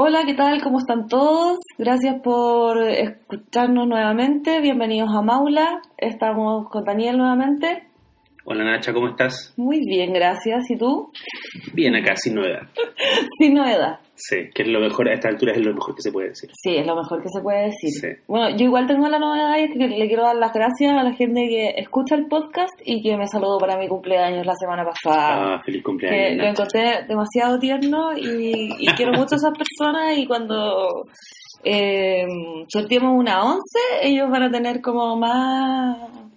Hola, ¿qué tal? ¿Cómo están todos? Gracias por escucharnos nuevamente. Bienvenidos a Maula. Estamos con Daniel nuevamente. Hola Nacha, ¿cómo estás? Muy bien, gracias. ¿Y tú? Bien acá, sin novedad. Sin novedad. Sí, que es lo mejor, a esta altura es lo mejor que se puede decir. Sí, es lo mejor que se puede decir. Sí. Bueno, yo igual tengo la novedad y es que le quiero dar las gracias a la gente que escucha el podcast y que me saludó para mi cumpleaños la semana pasada. Ah, feliz que cumpleaños. lo encontré demasiado tierno y, y quiero mucho a esas personas y cuando eh, sorteemos una once ellos van a tener como más,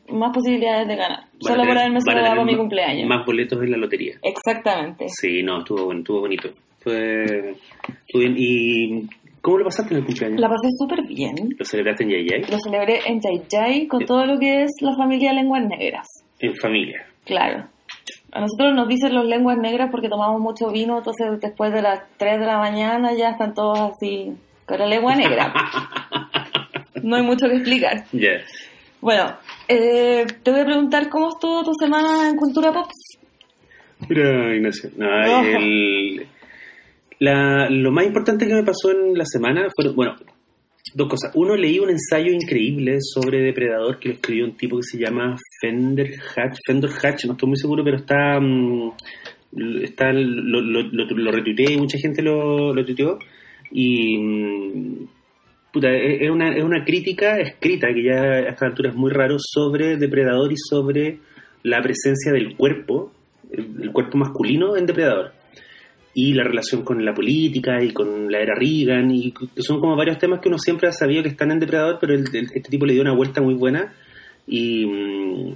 más posibilidades de ganar. Van Solo por tener- haberme van a saludado mi cumpleaños. Más boletos en la lotería. Exactamente. Sí, no, estuvo estuvo bonito. Fue, estuvo bien. ¿Y cómo lo pasaste en el cumpleaños? La pasé súper bien. ¿Lo celebraste en Yayay? Lo celebré en Yay Yay con todo lo que es la familia Lenguas Negras. En familia. Claro. A nosotros nos dicen los lenguas negras porque tomamos mucho vino, entonces después de las 3 de la mañana ya están todos así con la lengua negra. No hay mucho que explicar. Bueno, eh, te voy a preguntar cómo estuvo tu semana en Cultura Pop. Mira, Ignacio. No, el- la- lo más importante que me pasó en la semana fueron, bueno, dos cosas. Uno, leí un ensayo increíble sobre Depredador que lo escribió un tipo que se llama Fender Hatch. Fender Hatch, no estoy muy seguro, pero está. mm, está lo, lo, lo, lo retuiteé y mucha gente lo, lo tuiteó. Y. puta, es, es una, es una crítica escrita, que ya a esta altura es muy raro, sobre Depredador y sobre la presencia del cuerpo, el, el cuerpo masculino en Depredador. Y la relación con la política y con la era Reagan, y que son como varios temas que uno siempre ha sabido que están en Depredador, pero el- el- este tipo le dio una vuelta muy buena. Y, mm,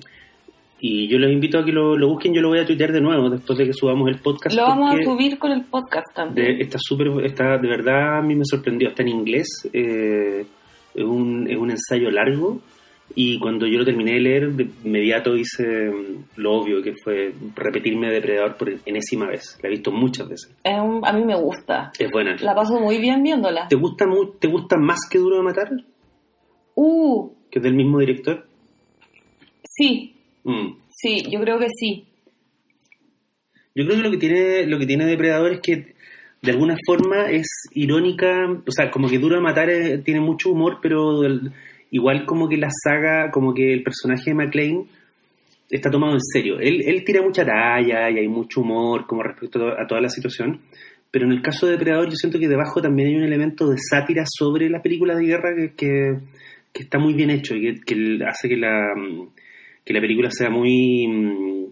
y yo los invito a que lo, lo busquen, yo lo voy a tuitear de nuevo después de que subamos el podcast. Lo vamos a subir con el podcast también. de- está súper, está, de verdad a mí me sorprendió, está en inglés, eh, es, un, es un ensayo largo y cuando yo lo terminé de leer, de inmediato hice mm, lo obvio que fue repetirme Depredador por enésima vez, la he visto muchas veces, Es un- a mí me gusta. es buena. La paso muy bien viéndola. ¿Te gusta, mu- ¿Te gusta más que Duro de Matar? Uh, Que es del mismo director. sí, Mm. sí, yo creo que sí. Yo creo que lo que tiene lo que tiene Depredador es que de alguna forma es irónica, o sea, como que Duro de Matar eh, tiene mucho humor, pero el- igual como que la saga, como que el personaje de McLean está tomado en serio. Él, él tira mucha talla y hay mucho humor como respecto a, to- a toda la situación, pero en el caso de Depredador yo siento que debajo también hay un elemento de sátira sobre las películas de guerra que, que, que está muy bien hecho y que, que hace que la, mm, que la película sea muy... mm,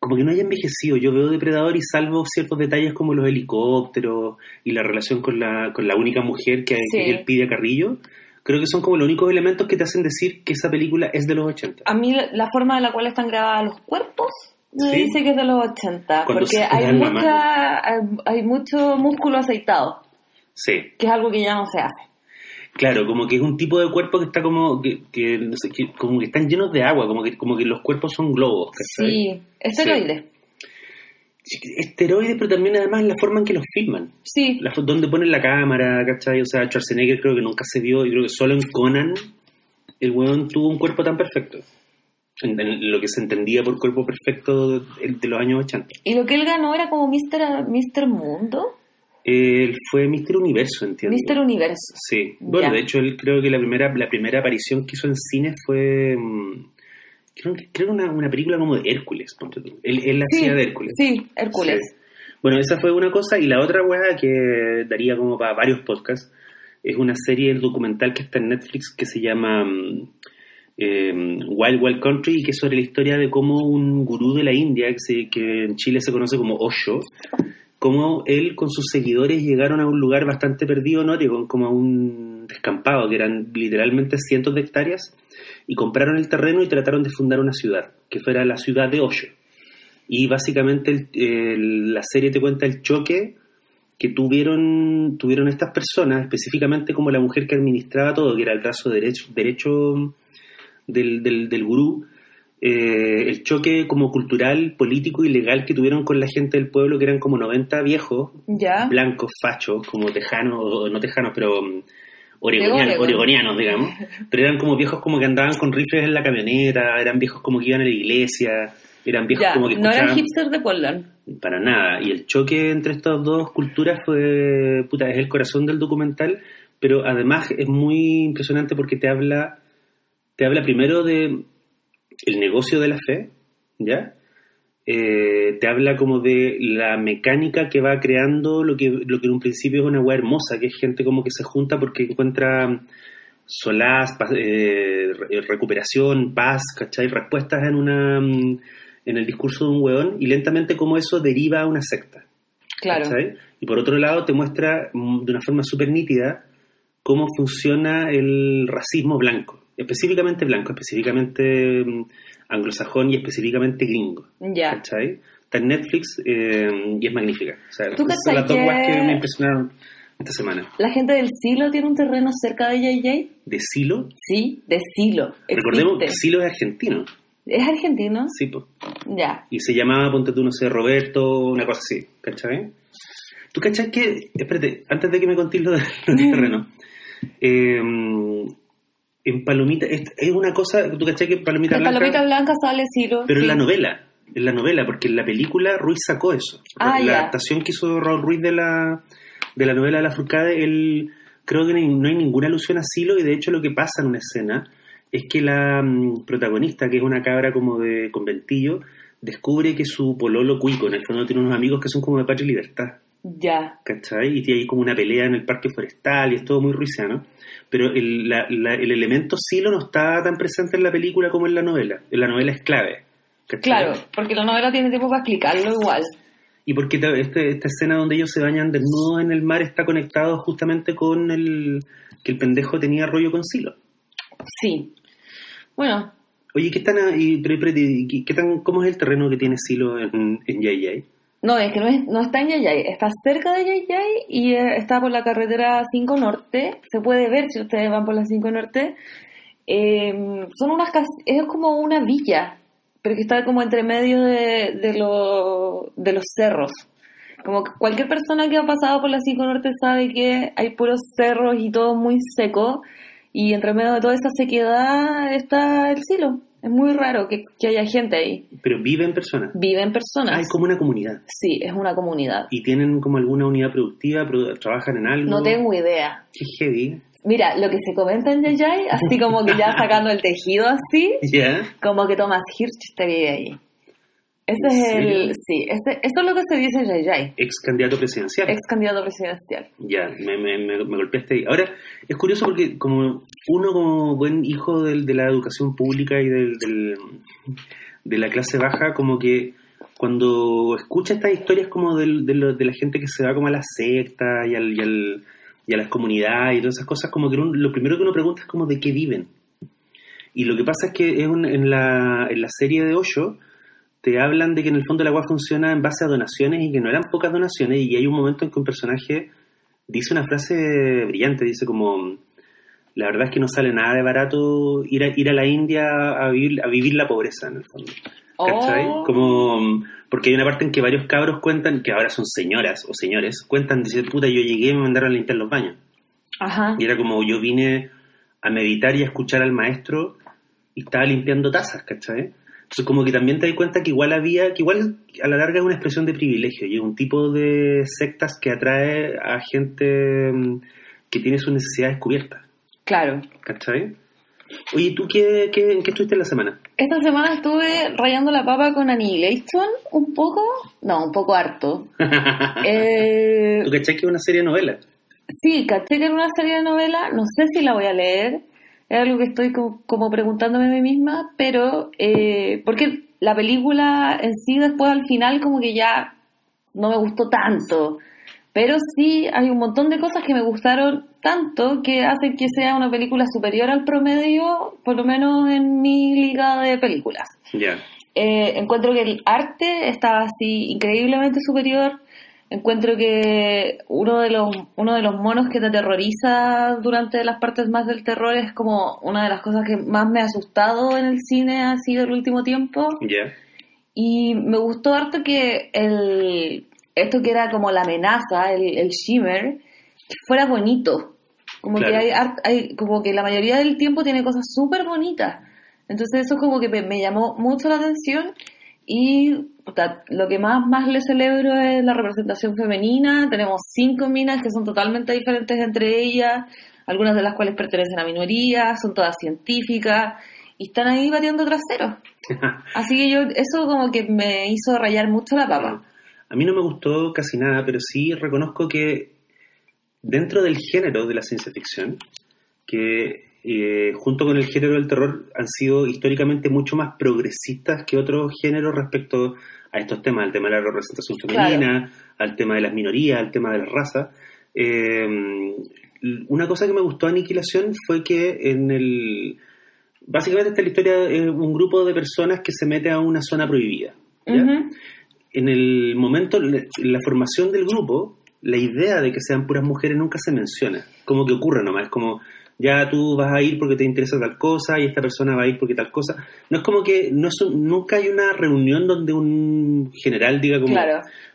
como que no haya envejecido. Yo veo Depredador y salvo ciertos detalles como los helicópteros y la relación con la, con la única mujer que, Sí. que él pide a Carrillo, creo que son como los únicos elementos que te hacen decir que esa película es de los 80. A mí la- forma en la cual están grabados los cuerpos me Sí. dice que es de los 80, Cuando porque hay, mucha, hay, hay mucho músculo aceitado, Sí, que es algo que ya no se hace. Claro, como que es un tipo de cuerpo que está como que, que, no sé, que como que están llenos de agua, como que, como que los cuerpos son globos. Sí, esteroides. Esteroides, pero también además la forma en que los filman. Sí, La, donde ponen la cámara, ¿cachai? O sea, Schwarzenegger creo que nunca se vio, y creo que solo en Conan el weón tuvo un cuerpo tan perfecto. En, en lo que se entendía por cuerpo perfecto de, de los años 80. y lo que él ganó era como Mr. Mr. Mundo, Él fue Mr. Universo, entiendo. Mr. Universo. Sí. Bueno, Ya. de hecho, él creo que la primera, la primera aparición que hizo en cine fue. mm, creo que creo una, una película como de Hércules. ponte tú. Él, él Sí, hacía de Hércules. sí, Hércules. Sí. Bueno, esa fue una cosa. Y la otra weá que daría como para varios podcasts es una serie el documental que está en Netflix que se llama mm, eh, Wild Wild Country y que es sobre la historia de cómo un gurú de la India, que, se- que en Chile se conoce como Osho, cómo él con sus seguidores llegaron a un lugar bastante perdido en Oregon, como a un descampado, que eran literalmente cientos de hectáreas, y compraron el terreno y trataron de fundar una ciudad, que fuera la ciudad de Osho. Y básicamente la serie te cuenta el choque que tuvieron, tuvieron estas personas, específicamente como la mujer que administraba todo, que era el brazo derecho, derecho del, del, del gurú, eh, el choque como cultural, político y legal que tuvieron con la gente del pueblo, que eran como 90 viejos, Ya. blancos, fachos, como tejanos, o no tejanos, pero mm, oregonianos, Oregon. oregonianos, digamos. Pero eran como viejos como que andaban con rifles en la camioneta, eran viejos como que iban a la iglesia, eran viejos Ya, como que no eran hipsters de Portland. para nada. Y el choque entre estas dos culturas fue, puta, es el corazón del documental, pero además es muy impresionante porque te habla, te habla primero de el negocio de la fe, ¿ya? Eh, te habla como de la mecánica que va creando lo que, lo que en un principio es una weá hermosa, que es gente como que se junta porque encuentra solaz, paz, eh, recuperación, paz, ¿cachai? Respuestas en una mm, en el discurso de un weón y lentamente como eso deriva a una secta. Claro. ¿cachai? Y por otro lado te muestra mm, de una forma súper nítida cómo funciona el racismo blanco, específicamente blanco, específicamente mm, anglosajón y específicamente gringo. Ya. ¿Cachai? Está en Netflix eh, y es magnífica. O sea, ¿Tú son las dos weas que me impresionaron esta semana. La gente del Silo tiene un terreno cerca de JJ. De Silo, Sí, de Silo. recordemos que. Silo es argentino. ¿Es argentino? Sí, pues. Ya. Y se llamaba, ponte tú, no sé, Roberto, una cosa así, ¿cachai? ¿Tú cachai que, espérate, antes de que me contéis lo de- lo del terreno, eh, en Palomita, es, es una cosa, ¿tú cachai que en Palomita En Blanca, Palomita Blanca sale Silo. pero sí. en la novela, en la novela, porque en la película Ruiz sacó eso. Ah, la ya. adaptación que hizo Raúl Ruiz de la, de la novela de la Furcade, él, creo que no hay ninguna alusión a Silo y de hecho lo que pasa en una escena es que la mm, protagonista, que es una cabra como de conventillo, descubre que su pololo cuico, en el fondo tiene unos amigos que son como de patria y libertad, Ya. ¿cachai? Y tiene ahí como una pelea en el parque forestal y es todo muy ruisiano. Pero el, la- la- el elemento silo no está tan presente en la película como en la novela. En la novela es clave. ¿cachai? Claro, porque la novela tiene tiempo para explicarlo igual. Y porque este- esta escena donde ellos se bañan desnudos en el mar está conectado justamente con el que el pendejo tenía rollo con Silo. Sí. Bueno, Oye, ¿qué, están ahí, pero- pero- ¿qué, tan, ¿cómo es el terreno que tiene Silo en, en? No, es que no, es, no está en Yayay, está cerca de Yayay y eh, está por la carretera 5 Norte. Se puede ver si ustedes van por la 5 Norte. Eh, son unas es como una villa, pero que está como entre medio de, de, lo- de los cerros. Como cualquier persona que ha pasado por la 5 Norte sabe que hay puros cerros y todo muy seco. Y entre medio de toda esa sequedad está el silo. Es muy raro que, que haya gente ahí. Pero viven personas. Viven personas. Ah, es como una comunidad. Sí, es una comunidad. ¿Y tienen como alguna unidad productiva? produ- ¿Trabajan en algo? No tengo idea. Qué heavy. Mira, lo que se comenta en Yayay, así como que ya sacando el tejido así, ¿Ya? como que Thomas Hirsch te vive ahí. Ese ¿En es el... Sí, ese, eso es lo que se dice en Yayay, Ex candidato presidencial. ex candidato presidencial. Ya, me, me, me, me golpeaste ahí. Ahora, es curioso porque como uno como buen hijo del- de, la educación pública y del, del- de la clase baja, como que cuando escucha estas historias como del- de, lo- de la gente que se va como a las sectas y, al, y, al- y a las comunidades y todas esas cosas, como que uno- lo primero que uno pregunta es como de qué viven. Y lo que pasa es que es un- en, la, en la serie de Osho te hablan de que en el fondo el agua funciona en base a donaciones y que no eran pocas donaciones y hay un momento en que un personaje dice una frase brillante, dice como la verdad es que no sale nada de barato ir a, ir a la India a vivir, a vivir la pobreza en el fondo. ¿Cachai? Oh. Como, porque hay una parte en que varios cabros cuentan, que ahora son señoras o señores, cuentan, dicen, puta, yo llegué y me mandaron a limpiar los baños. Ajá. Y era como yo vine a meditar y a escuchar al maestro y estaba limpiando tazas, ¿cachai? Entonces como que también te das cuenta que igual había, que igual a la larga es una expresión de privilegio y es un tipo de sectas que atrae a gente mm, que tiene sus necesidades cubiertas, Claro. ¿cachai? Oye, ¿tú qué, qué, en qué estuviste en la semana? Esta semana estuve rayando la papa con Annihilation un poco, no, un poco harto. Eh, ¿Tú cachai que es una serie de novelas? Sí, caché que era una serie de novela, no sé si la voy a leer, es algo que estoy como, como preguntándome a mí misma, pero eh, porque la película en sí después al final como que ya no me gustó tanto, pero sí hay un montón de cosas que me gustaron tanto que hacen que sea una película superior al promedio, por lo menos en mi liga de películas. Ya. Eh, encuentro que el arte está así increíblemente superior. Encuentro que uno de los uno de los monos que te aterroriza durante las partes más del terror es como una de las cosas que más me ha asustado en el cine ha sido el último tiempo. Ya. Y me gustó harto que el esto que era como la amenaza, el, el shimmer, fuera bonito. Como Claro. que hay, hay- como que la mayoría del tiempo tiene cosas súper bonitas. Entonces eso como que me, me llamó mucho la atención y puta, lo que más, más le celebro es la representación femenina. Tenemos cinco minas que son totalmente diferentes entre ellas, algunas de las cuales pertenecen a minorías, son todas científicas y están ahí batiendo traseros. Así que yo, eso como que me hizo rayar mucho la papa. A mí no me gustó casi nada, pero sí reconozco que dentro del género de la ciencia ficción, que eh, junto con el género del terror han sido históricamente mucho más progresistas que otros géneros respecto a estos temas, al tema de la representación femenina, al tema de las minorías, al tema de la raza. Eh, una cosa que me gustó de Aniquilación fue que en el... Básicamente esta es la historia de un grupo de personas que se mete a una zona prohibida. En el momento, en la formación del grupo, la idea de que sean puras mujeres nunca se menciona. Como que ocurre nomás, es como ya tú vas a ir porque te interesa tal cosa y esta persona va a ir porque tal cosa. No es como que no nunca hay una reunión donde un general diga como,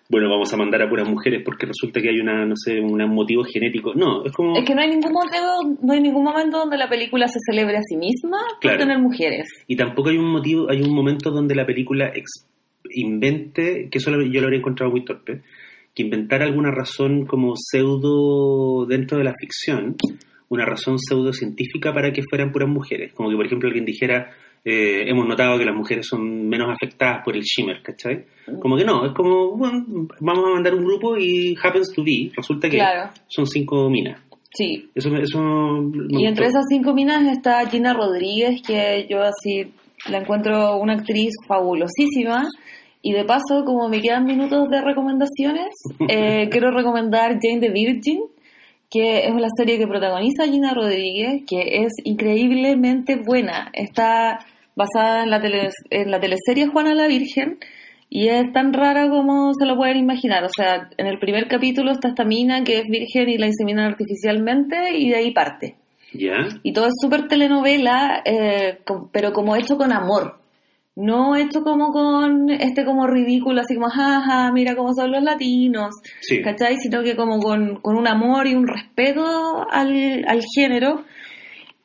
bueno, vamos a mandar a puras mujeres porque resulta que hay una, no sé, un motivo genético. No, es como... Es que no hay ningún motivo, no hay ningún momento donde la película se celebre a sí misma por tener mujeres. Y tampoco hay un motivo, hay un momento donde la película invente, que eso yo lo habría encontrado muy torpe, que inventara alguna razón como pseudo dentro de la ficción una razón pseudocientífica para que fueran puras mujeres. Como que, por ejemplo, alguien dijera, eh, hemos notado que las mujeres son menos afectadas por el shimmer, ¿cachai? Como que no, es como, bueno, vamos a mandar un grupo y happens to be, resulta que son cinco minas. Sí. Eso, eso y entre esas cinco minas está Gina Rodríguez, que yo así la encuentro una actriz fabulosísima. Y de paso, como me quedan minutos de recomendaciones, eh, quiero recomendar Jane the Virgin, que es una serie que protagoniza Gina Rodríguez, que es increíblemente buena. Está basada en la, en la teleserie Juana la Virgen y es tan rara como se lo pueden imaginar. O sea, en el primer capítulo está esta mina que es virgen y la inseminan artificialmente y de ahí parte. ¿Ya? Y todo es súper telenovela, eh, pero como hecho con amor no hecho como con este como ridículo, así como, jaja, mira cómo son los latinos, ¿cachai? Sino que como con, un amor y un respeto al, al género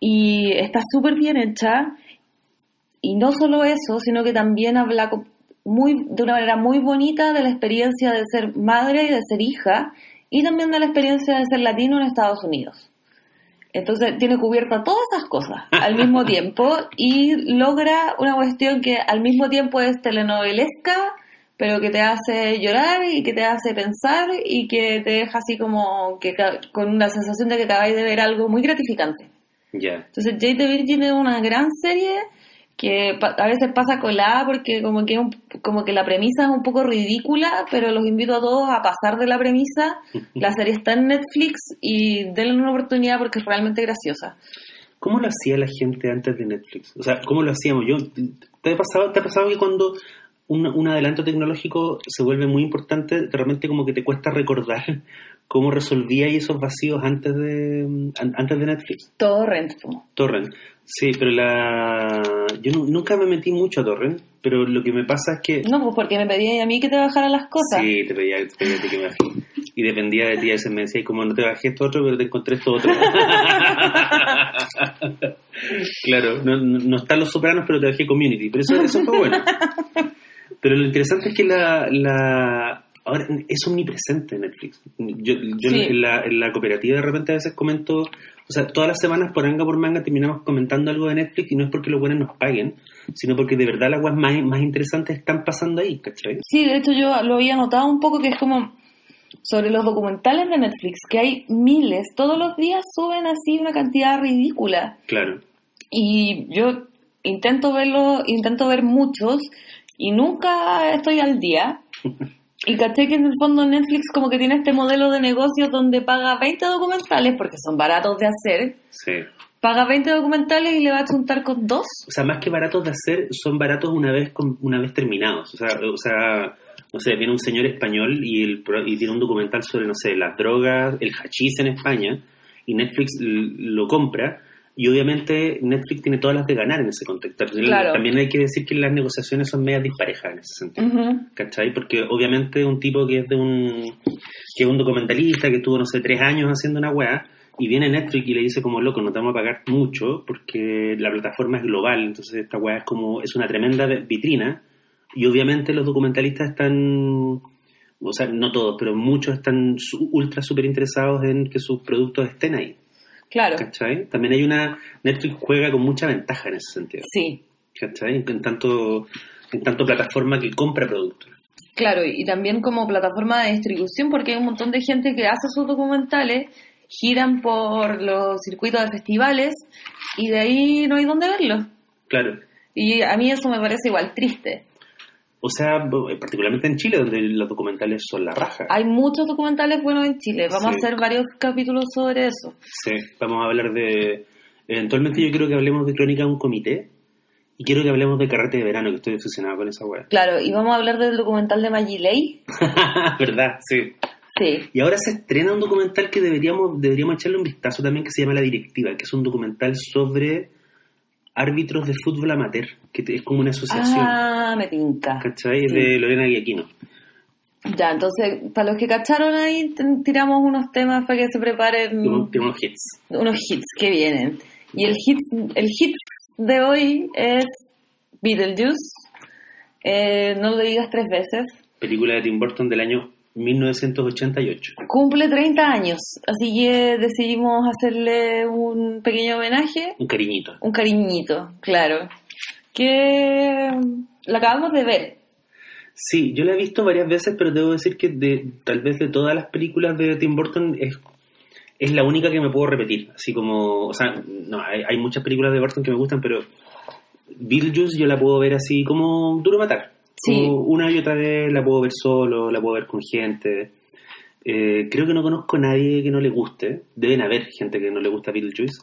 y está súper bien hecha y no solo eso, sino que también habla muy, de una manera muy bonita de la experiencia de ser madre y de ser hija y también de la experiencia de ser latino en Estados Unidos. Entonces tiene cubierta todas esas cosas al mismo tiempo y logra una cuestión que al mismo tiempo es telenovelesca, pero que te hace llorar y que te hace pensar y que te deja así como que con una sensación de que acabáis de ver algo muy gratificante. Entonces Jade the Virgin es una gran serie que a veces pasa colada porque como que, como que la premisa es un poco ridícula, pero los invito a todos a pasar de la premisa. La serie está en Netflix y denle una oportunidad porque es realmente graciosa. ¿Cómo lo hacía la gente antes de Netflix? O sea, ¿cómo lo hacíamos? Yo, ¿te, ha pasado, ¿Te ha pasado que cuando un, un adelanto tecnológico se vuelve muy importante, realmente como que te cuesta recordar cómo resolvía esos vacíos antes de antes de Netflix. Torrent. Torrent. Sí, pero la yo nunca me metí mucho a Torrent, pero lo que me pasa es que No, pues porque me pedía a mí que te bajara las cosas. Sí, te pedía, te pedía que me bajé. Y dependía de ti, a veces me decía, como no te bajé esto otro, pero te encontré esto otro. claro, no, no, están los sopranos, pero te bajé Community, pero eso, eso fue bueno. Pero lo interesante es que la, la ahora es omnipresente Netflix. Yo, yo en, la, en, la, cooperativa de repente a veces comento, o sea, todas las semanas por anga por manga terminamos comentando algo de Netflix y no es porque los buenos nos paguen, sino porque de verdad las cosas más, más interesantes están pasando ahí, ¿cachai? Sí, de hecho yo lo había notado un poco que es como sobre los documentales de Netflix, que hay miles, todos los días suben así una cantidad ridícula. Claro. Y yo intento verlo, intento ver muchos y nunca estoy al día. Y caché que en el fondo Netflix como que tiene este modelo de negocio donde paga 20 documentales, porque son baratos de hacer. Sí. Paga 20 documentales y le va a juntar con dos. O sea, más que baratos de hacer, son baratos una vez una vez terminados. O sea, o sea no sé, viene un señor español y, el, y tiene un documental sobre, no sé, las drogas, el hachís en España, y Netflix lo compra y obviamente Netflix tiene todas las de ganar en ese contexto. También hay que decir que las negociaciones son medias disparejas en ese sentido. ¿Cachai? Porque obviamente un tipo que es de un que es un documentalista que estuvo, no sé, tres años haciendo una weá, y viene Netflix y le dice como loco, no te vamos a pagar mucho porque la plataforma es global, entonces esta weá es como, es una tremenda vitrina, Y obviamente los documentalistas están, o sea, no todos, pero muchos están ultra súper interesados en que sus productos estén ahí. Claro, ¿Cachai? También hay una. Netflix juega con mucha ventaja en ese sentido. sí. ¿Cachai? En tanto, en tanto plataforma que compra productos. Claro, y también como plataforma de distribución, porque hay un montón de gente que hace sus documentales, giran por los circuitos de festivales y de ahí no hay dónde verlos. Claro. Y a mí eso me parece igual triste. O sea, particularmente en Chile, donde los documentales son la raja. Hay muchos documentales buenos en Chile. Vamos Sí. a hacer varios capítulos sobre eso. Sí, vamos a hablar de... Eventualmente yo quiero que hablemos de Crónica de un comité y quiero que hablemos de Carrete de Verano, que estoy obsesionado con esa weá. Claro, y vamos a hablar del documental de Maggie Lay. ¿Verdad? Sí. Sí. Y ahora se estrena un documental que deberíamos, deberíamos echarle un vistazo también, que se llama La Directiva, que es un documental sobre árbitros de fútbol amateur, que es como una asociación, Ah, me tinca. ¿cachai? Es sí. de Lorena Guiaquino. Ya, entonces, para los que cacharon ahí, tiramos unos temas para que se preparen unos- unos hits. unos hits que vienen. Y el hit, el hit de hoy es Beetlejuice. Eh, no lo digas tres veces. Película de Tim Burton del año 1988. Cumple 30 años, así que decidimos hacerle un pequeño homenaje, Un cariñito. un cariñito, claro. Que la acabamos de ver. Sí, yo la he visto varias veces, pero debo decir que de, tal vez de todas las películas de Tim Burton es, es la única que me puedo repetir. Así como, o sea, no, hay, hay muchas películas de Burton que me gustan, pero Beetlejuice yo la puedo ver así como duro matar. Sí. Una y otra vez la puedo ver solo, la puedo ver con gente. Eh, creo que no conozco a nadie que no le guste. Deben haber gente que no le gusta Beetlejuice.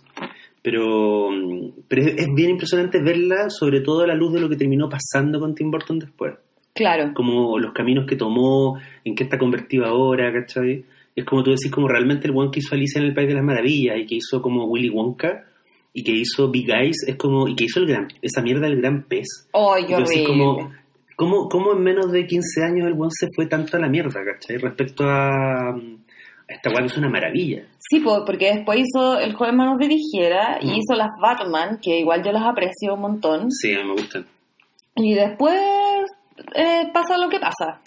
Pero, mm, pero es, es bien impresionante verla, sobre todo a la luz de lo que terminó pasando con Tim Burton después Claro, como los caminos que tomó, en qué está convertido ahora, ¿cachai? Es como tú decís, como realmente el one que hizo Alicia en el País de las Maravillas y que hizo como Willy Wonka y que hizo Big Eyes, es como, y que hizo el gran, esa mierda del gran pez. ¡ay, qué Entonces, horrible! como, ¿cómo, ¿cómo en menos de 15 años el one se fue tanto a la mierda, ¿cachai? Respecto a, esta que es una maravilla. Sí, po, porque después hizo El joven manos de tijera y Mm. hizo las Batman, que igual yo las aprecio un montón. Sí, a mí me gustan. Y después eh, pasa lo que pasa.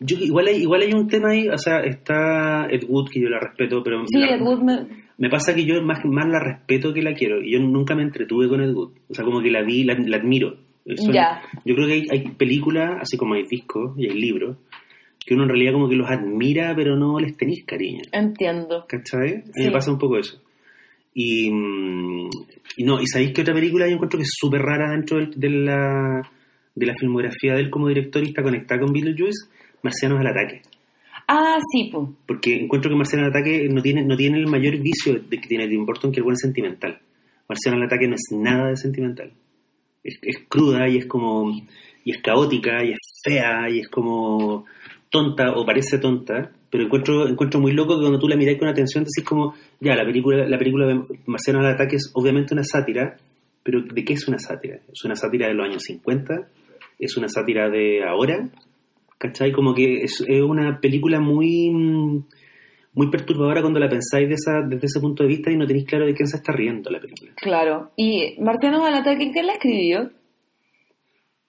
Yo, igual, hay, igual hay un tema ahí, o sea, está Ed Wood, que yo la respeto, pero Sí, la- Ed Wood me- Me pasa que yo más, más la respeto que la quiero. Y yo nunca me entretuve con Ed Wood. O sea, como que la vi, la, la admiro. Son- Ya. Yo creo que hay, hay películas, así como hay discos y hay libros, que uno en realidad como que los admira, pero no les tenéis cariño. entiendo. ¿Cachai? A mí Sí. me pasa un poco eso. Y, mm, y no, y sabéis que otra película yo encuentro que es súper rara dentro del- de, la, de la filmografía de él como director y está conectada con Beetlejuice, Marcianos al ataque. Ah, sí, pues. Porque encuentro que Marciano al ataque no tiene, no tiene el mayor vicio de que tiene Tim Burton, que el buen sentimental. Marciano al ataque no es nada de sentimental. Es, cruda y es como. y es caótica y es fea y es como tonta o parece tonta. Pero encuentro, encuentro muy loco que cuando tú la miras con atención decís como, ya, la película, la película de Marciano al ataque es obviamente una sátira, pero ¿de qué es una sátira? ¿Es una sátira de los años 50? ¿Es una sátira de ahora? ¿Cachai? Como que es, una película muy muy perturbadora cuando la pensáis de esa, desde ese punto de vista y no tenéis claro de quién se está riendo la película. Claro. ¿Y Marcianos al ataque quién la escribió?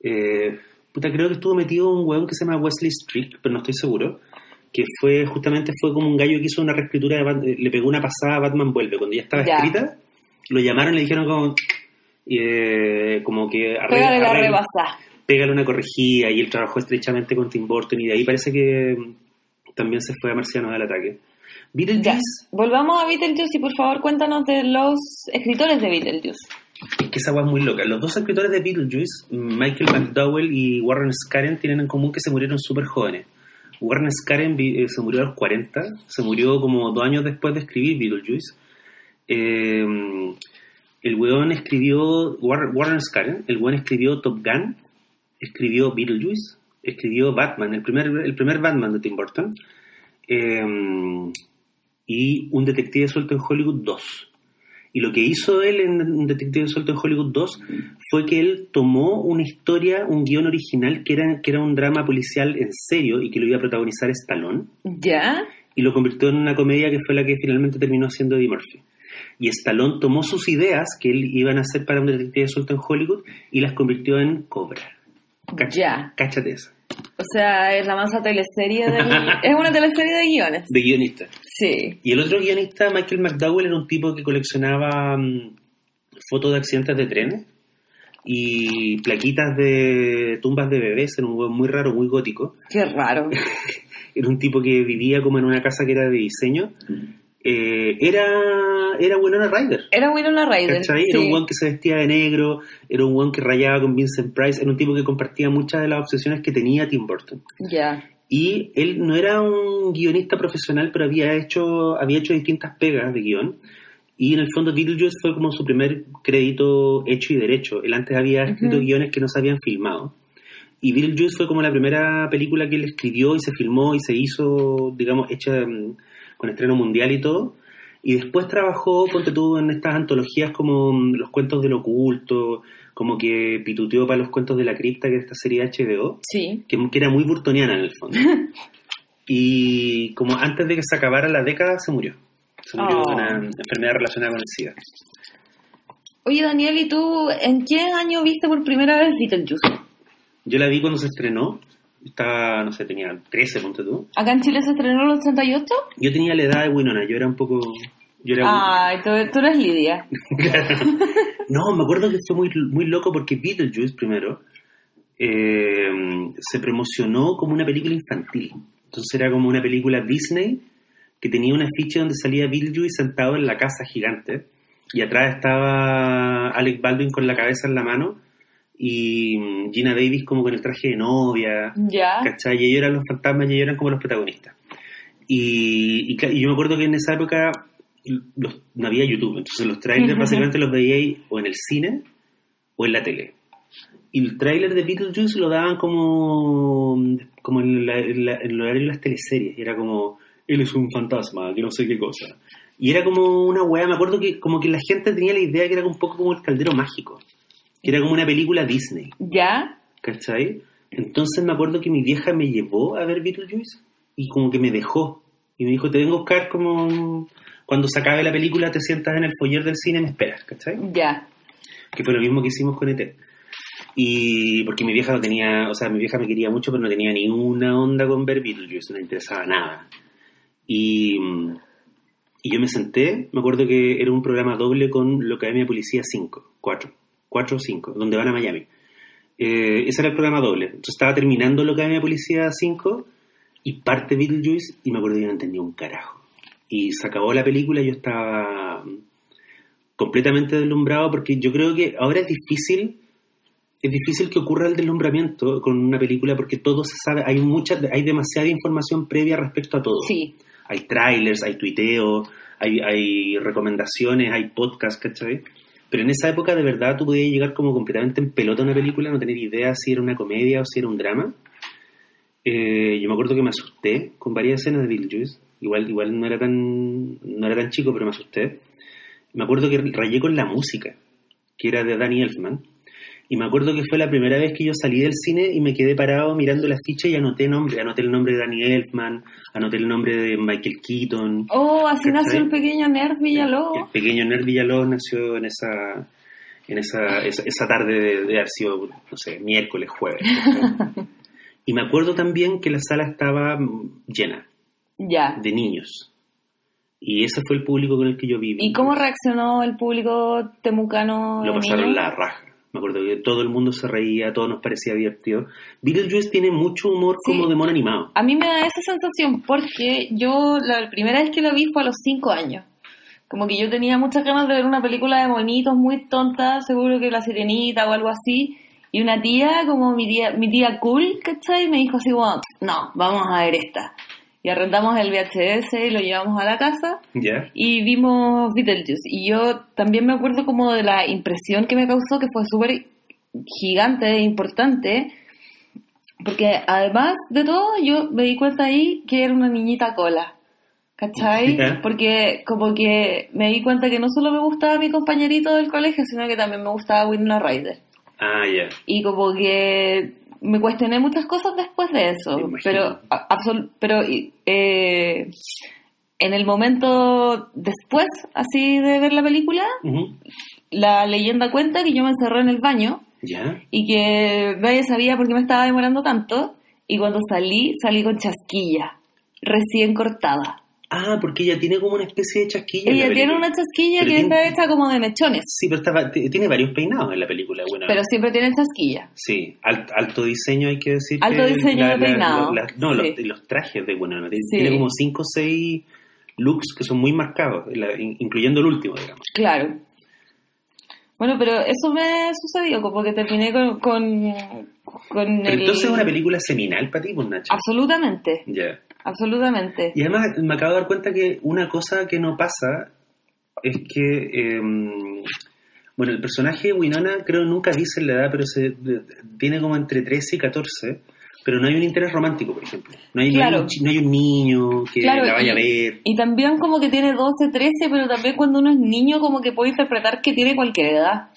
Eh, puta, creo que estuvo metido un weón que se llama Wesley Strick, pero no estoy seguro. Que fue, justamente fue como un gallo que hizo una reescritura, de Bat- le pegó una pasada a Batman Vuelve. Cuando ya estaba Ya. escrita, lo llamaron y le dijeron como, eh, como que arregla- Pégale la rebasada. pégale una corregida y él trabajó estrechamente con Tim Burton y de ahí parece que también se fue a Marcianos del ataque. Beetlejuice, Volvamos a Beetlejuice y por favor cuéntanos de los escritores de Beetlejuice. es que esa weá es muy loca. Los dos escritores de Beetlejuice, Michael McDowell y Warren Scaren, tienen en común que se murieron súper jóvenes. Warren Scaren vi- eh, se murió a los 40, se murió como dos años después de escribir Beetlejuice. Eh, el weón escribió, Warren, Warren Scaren, el weón escribió Top Gun, escribió Beetlejuice, escribió Batman, el primer, el primer Batman de Tim Burton, eh, y Un Detective Suelto en Hollywood 2. Y lo que hizo él en Un Detective Suelto en Hollywood 2 fue que él tomó una historia, un guion original que era, que era un drama policial en serio y que lo iba a protagonizar Stallone ¿Ya? y lo convirtió en una comedia que fue la que finalmente terminó siendo Eddie Murphy. Y Stallone tomó sus ideas que él iban a hacer para un detective suelto en Hollywood y las convirtió en Cobra. Cacha- Ya. Cáchate esa. O sea, es la mansa teleserie del... es una teleserie de guiones. De guionista. Sí. Y el otro guionista, Michael McDowell, era un tipo que coleccionaba mm, fotos de accidentes de trenes y plaquitas de tumbas de bebés. Era un hueón muy raro, muy gótico. Qué raro. Era un tipo que vivía como en una casa que era de diseño. Eh, era era Winona Ryder. Era Winona Ryder. Era un guan que se vestía de negro, era un guan que rayaba con Vincent Price, era un tipo que compartía muchas de las obsesiones que tenía Tim Burton. Ya. Y él no era un guionista profesional, pero había hecho, había hecho distintas pegas de guion. Y en el fondo Beetlejuice fue como su primer crédito hecho y derecho. Él antes había escrito guiones que no se habían filmado. Y Beetlejuice fue como la primera película que él escribió y se filmó y se hizo, digamos, hecha mm, con estreno mundial y todo. Y después trabajó, ponte tú, en estas antologías como mm, Los Cuentos del Oculto, como que pituteó para Los Cuentos de la Cripta, que es esta serie HBO Sí. que, que era muy burtoniana en el fondo. y como antes de que se acabara la década, se murió. Se murió Oh. de una enfermedad relacionada con el SIDA. Oye, Daniel, ¿y tú en qué año viste por primera vez Beetlejuice? Yo la vi cuando se estrenó. Estaba, no sé, tenía 13, ponte tú. ¿Acá en Chile se estrenó en los 88? Yo tenía la edad de Winona, yo era un poco... Yo era Ay, tú, tú eres Lidia. No, me acuerdo que fue muy, muy loco porque Beetlejuice, primero, eh, se promocionó como una película infantil. Entonces era como una película Disney que tenía un afiche donde salía Beetlejuice sentado en la casa gigante y atrás estaba Alec Baldwin con la cabeza en la mano y mm, Gina Davis como con el traje de novia. Ya. ¿cachai? Y ellos eran los fantasmas y ellos eran como los protagonistas. Y, y, yo me acuerdo que en esa época los- no había YouTube, entonces los trailers básicamente los veíais o en el cine o en la tele. Y el tráiler de Beetlejuice lo daban como, como en, la, en, la- en el horario de las teleseries. Era como, él es un fantasma, que no sé qué cosa. Y era como una weá, me acuerdo que como que la gente tenía la idea que era un poco como el caldero mágico. Que era como una película Disney. ¿Ya? ¿Cachai? Entonces me acuerdo que mi vieja me llevó a ver Beetlejuice y como que me dejó. Y me dijo, te vengo a buscar como... Cuando se acabe la película te sientas en el foyer del cine y me esperas, ¿cachai? Ya. Que fue lo mismo que hicimos con ET. Y porque mi vieja no tenía, o sea, mi vieja me quería mucho, pero no tenía ni una onda con ver Beetlejuice, no le interesaba nada. Y, y yo me senté, me acuerdo que era un programa doble con la Academia de Policía 5, 4, 4 o 5, donde van a Miami. Eh, ese era el programa doble. Entonces estaba terminando la Academia de Policía 5 y parte Beetlejuice y me acuerdo que yo no entendía un carajo. Y se acabó la película y yo estaba completamente deslumbrado porque yo creo que ahora es difícil es difícil que ocurra el deslumbramiento con una película porque todo se sabe, hay mucha, hay demasiada información previa respecto a todo. Sí. Hay trailers, hay tuiteos, hay, hay recomendaciones, hay podcasts, ¿cachai? Pero en esa época de verdad tú podías llegar como completamente en pelota a una película, no tener idea si era una comedia o si era un drama. Eh, yo me acuerdo que me asusté con varias escenas de Beetlejuice. Igual, igual no era tan no era tan chico, pero me asusté. Me acuerdo que rayé con la música, que era de Danny Elfman. Y me acuerdo que fue la primera vez que yo salí del cine y me quedé parado mirando la ficha y anoté nombre. Anoté el nombre de Danny Elfman, anoté el nombre de Michael Keaton. Oh, así nació el pequeño nerd Villalobos. El pequeño Nerd Villalobos nació en esa en esa, esa, esa tarde de, de haber sido, no sé, miércoles, jueves. y me acuerdo también que la sala estaba llena Ya. de niños. Y ese fue el público con el que yo viví. ¿Y cómo reaccionó el público temucano? Lo pasaron niños? la raja. Me acuerdo que todo el mundo se reía, a todos nos parecía divertido. Beetlejuice tiene mucho humor Sí. como de mono animado. A mí me da esa sensación porque yo la primera vez que lo vi fue a los 5 años. Como que yo tenía muchas ganas de ver una película de monitos muy tonta, seguro que La Sirenita o algo así. Y una tía, como mi tía, mi tía cool, ¿cachai? Me dijo así como, no, vamos a ver esta. Y arrendamos el VHS y lo llevamos a la casa ¿Ya? y vimos Beetlejuice. Y yo también me acuerdo como de la impresión que me causó, que fue súper gigante e importante, porque además de todo yo me di cuenta ahí que era una niñita cola. ¿Cachai? Ya. Porque como que me di cuenta que no solo me gustaba mi compañerito del colegio, sino que también me gustaba Winona Ryder. Ah, ya. Y como que me cuestioné muchas cosas después de eso. Pero, absol- pero eh, en el momento después, así de ver la película, la leyenda cuenta que yo me encerré en el baño ¿Ya? y que nadie sabía por qué me estaba demorando tanto. Y cuando salí, salí con chasquilla, recién cortada. Ah, porque ella tiene como una especie de chasquilla. Ella tiene película. una chasquilla Pero que tiene- está como de mechones, Sí, pero está- tiene varios peinados en la película, bueno. pero siempre tiene chasquilla. Sí, al- alto diseño hay que decir. Alto que diseño de peinado, la- no, los, sí. los trajes de Winona. Tiene Sí. tiene como 5 o 6 looks que son muy marcados, incluyendo el último, digamos. Claro. Bueno, pero eso me sucedió, como que terminé con, con, con Pero el... entonces es una película seminal para ti, pues, Nacho. Absolutamente, Ya. Absolutamente. Y además me acabo de dar cuenta que una cosa que no pasa es que, eh, bueno, el personaje de Winona creo nunca dice la edad, pero se tiene como entre 13 y 14, pero no hay un interés romántico, por ejemplo. No hay, no hay un, chi- no hay un niño que Claro, la vaya a ver. y también como que tiene 12, 13, pero también cuando uno es niño como que puede interpretar que tiene cualquier edad.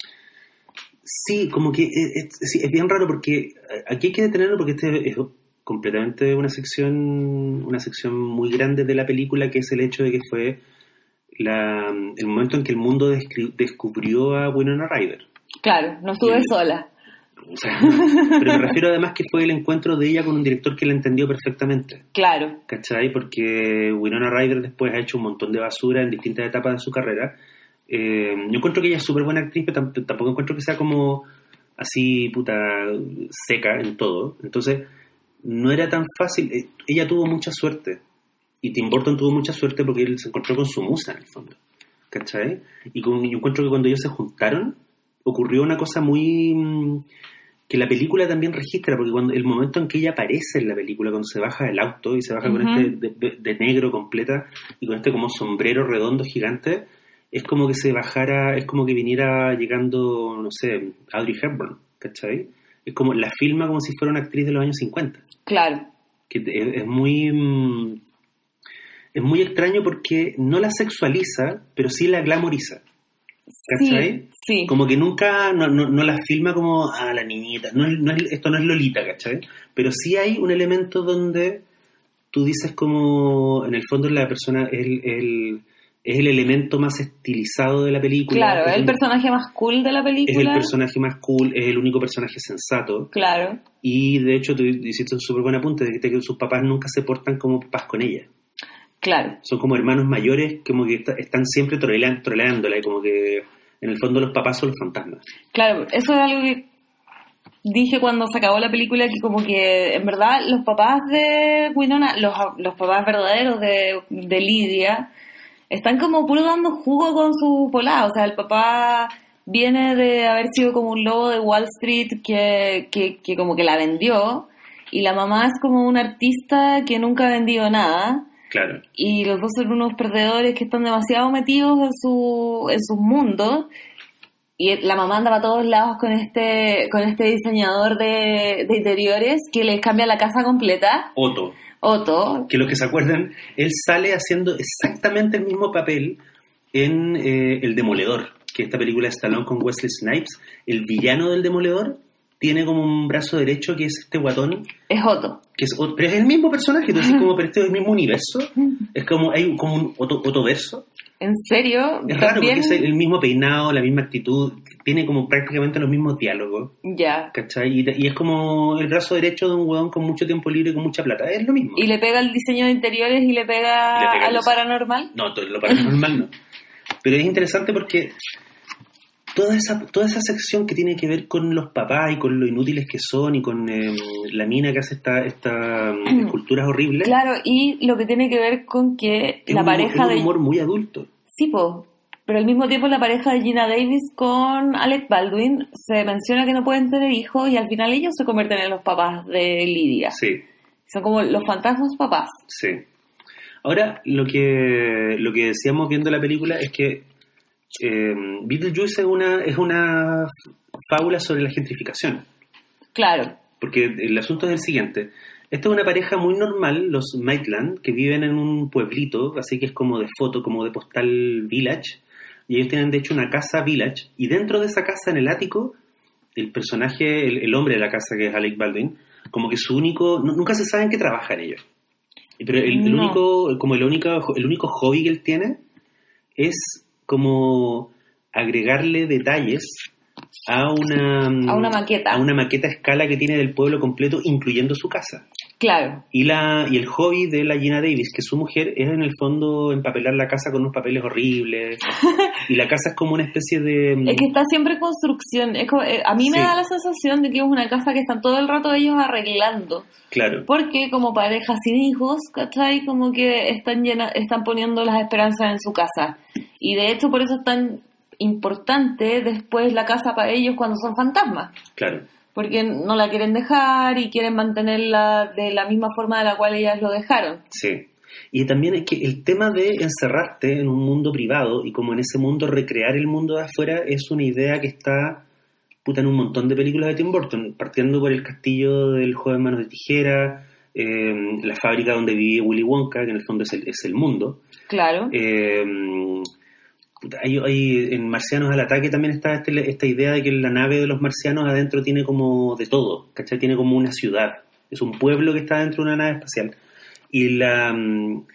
Sí, como que es, es- sí, es bien raro porque aquí hay que detenerlo porque este es completamente una sección una sección muy grande de la película que es el hecho de que fue la, el momento en que el mundo descubrió a Winona Ryder. Claro, no estuve sola. O sea, pero me refiero además que fue el encuentro de ella con un director que la entendió perfectamente. Claro, ¿Cachai? Porque Winona Ryder después ha hecho un montón de basura en distintas etapas de su carrera. Eh, yo encuentro que ella es súper buena actriz, pero tam- tampoco encuentro que sea como así, puta, seca en todo. Entonces, no era tan fácil. Eh, ella tuvo mucha suerte. Y Tim Burton tuvo mucha suerte porque él se encontró con su musa, en el fondo. ¿Cachai? Y con- yo encuentro que cuando ellos se juntaron, ocurrió una cosa muy... mm, que la película también registra, porque cuando el momento en que ella aparece en la película, cuando se baja del auto y se baja con este de, de- de negro completa y con este como sombrero redondo gigante, es como que se bajara, es como que viniera llegando, no sé, Audrey Hepburn, ¿cachai? Es como, la filma como si fuera una actriz de los años 50 claro. que es, es muy mm, es muy extraño porque no la sexualiza pero sí la glamoriza ¿cachai? Sí, sí. como que nunca no, no, no la filma como a la niñita no no es- esto no es Lolita ¿cachai? pero sí hay un elemento donde tú dices como en el fondo la persona el, el- es el elemento más estilizado de la película Claro, es es el un- personaje más cool de la es película. el personaje más cool es el único personaje sensato Claro, y de hecho tú hiciste un súper buen apunte, dijiste que sus papás nunca se portan como papás con ella. claro. Son como hermanos mayores, como que está- están siempre trolean- troleándola y como que en el fondo los papás son los fantasmas. Claro, eso es algo que dije cuando se acabó la película, que como que en verdad los papás de Winona, los, los papás verdaderos de, de Lidia, están como puro dando jugo con su polada. O sea, el papá viene de haber sido como un lobo de Wall Street que, que, que como que la vendió, y la mamá es como un artista que nunca ha vendido nada. Claro. y los dos son unos perdedores que están demasiado metidos en su en sus mundos y la mamá anda para todos lados con este con este diseñador de, de interiores que les cambia la casa completa Otto, Otto que los que se acuerdan, él sale haciendo exactamente el mismo papel en eh, El Demoledor, que esta película de Stallone con Wesley Snipes. El villano del Demoledor tiene como un brazo derecho que es este guatón. Es Otto. Que es, pero es el mismo personaje, tú decís como, pero este es el mismo universo, es como, hay como un otro, otro verso, en serio es raro porque es el mismo peinado, la misma actitud, tiene como prácticamente los mismos diálogos, ya ¿cachai? Y, y es como el brazo derecho de un huevón con mucho tiempo libre y con mucha plata, es lo mismo. y le pega el diseño de interiores y le pega, le pega a lo paranormal No, todo lo paranormal no. Pero es interesante porque toda esa, toda esa sección que tiene que ver con los papás y con lo inútiles que son y con eh, la mina que hace esta, esta mm, esculturas horribles, claro y lo que tiene que ver con que es la un, pareja es un de humor muy adulto. Sí, po. Pero al mismo tiempo la pareja de Gina Davis con Alec Baldwin se menciona que no pueden tener hijos y al final ellos se convierten en los papás de Lidia. Sí. Son como los fantasmas papás. Sí. Ahora, lo que, lo que decíamos viendo la película es que eh, Beetlejuice es una, es una fábula sobre la gentrificación. Claro, Porque el asunto es el siguiente. Esta es una pareja muy normal, los Maitland, que viven en un pueblito, así que es como de foto, como de postal village. Y ellos tienen, de hecho, una casa village. Y dentro de esa casa, en el ático, el personaje, el, el hombre de la casa, que es Alec Baldwin, como que su único... nu- Nunca se sabe en qué trabaja en ellos. Pero el, el No. único, como el único, el único hobby que él tiene es como agregarle detalles a una, A una maqueta. a una maqueta a escala que tiene del pueblo completo, incluyendo su casa. Claro. Y, la, y el hobby de la Gina Davis, que su mujer, es en el fondo empapelar la casa con unos papeles horribles. y la casa es como una especie de... Es que está siempre en construcción. Es como- eh, a mí me Sí. da la sensación de que es una casa que están todo el rato ellos arreglando. Claro, Porque como pareja sin hijos, ¿cachai? Como que están, llena, están poniendo las esperanzas en su casa. Y de hecho por eso es tan importante después la casa para ellos cuando son fantasmas. claro. Porque no la quieren dejar y quieren mantenerla de la misma forma de la cual ellas lo dejaron. Sí. Y también es que el tema de encerrarte en un mundo privado y como en ese mundo recrear el mundo de afuera es una idea que está puta en un montón de películas de Tim Burton, partiendo por el castillo del joven manos de tijera, eh, la fábrica donde vive Willy Wonka, que en el fondo es el, es el mundo. Claro. Eh, puta, hay, hay- en Marcianos al ataque también está este- esta idea de que la nave de los marcianos adentro tiene como de todo, ¿cachai? Tiene como una ciudad, es un pueblo que está dentro de una nave espacial. Y la mm,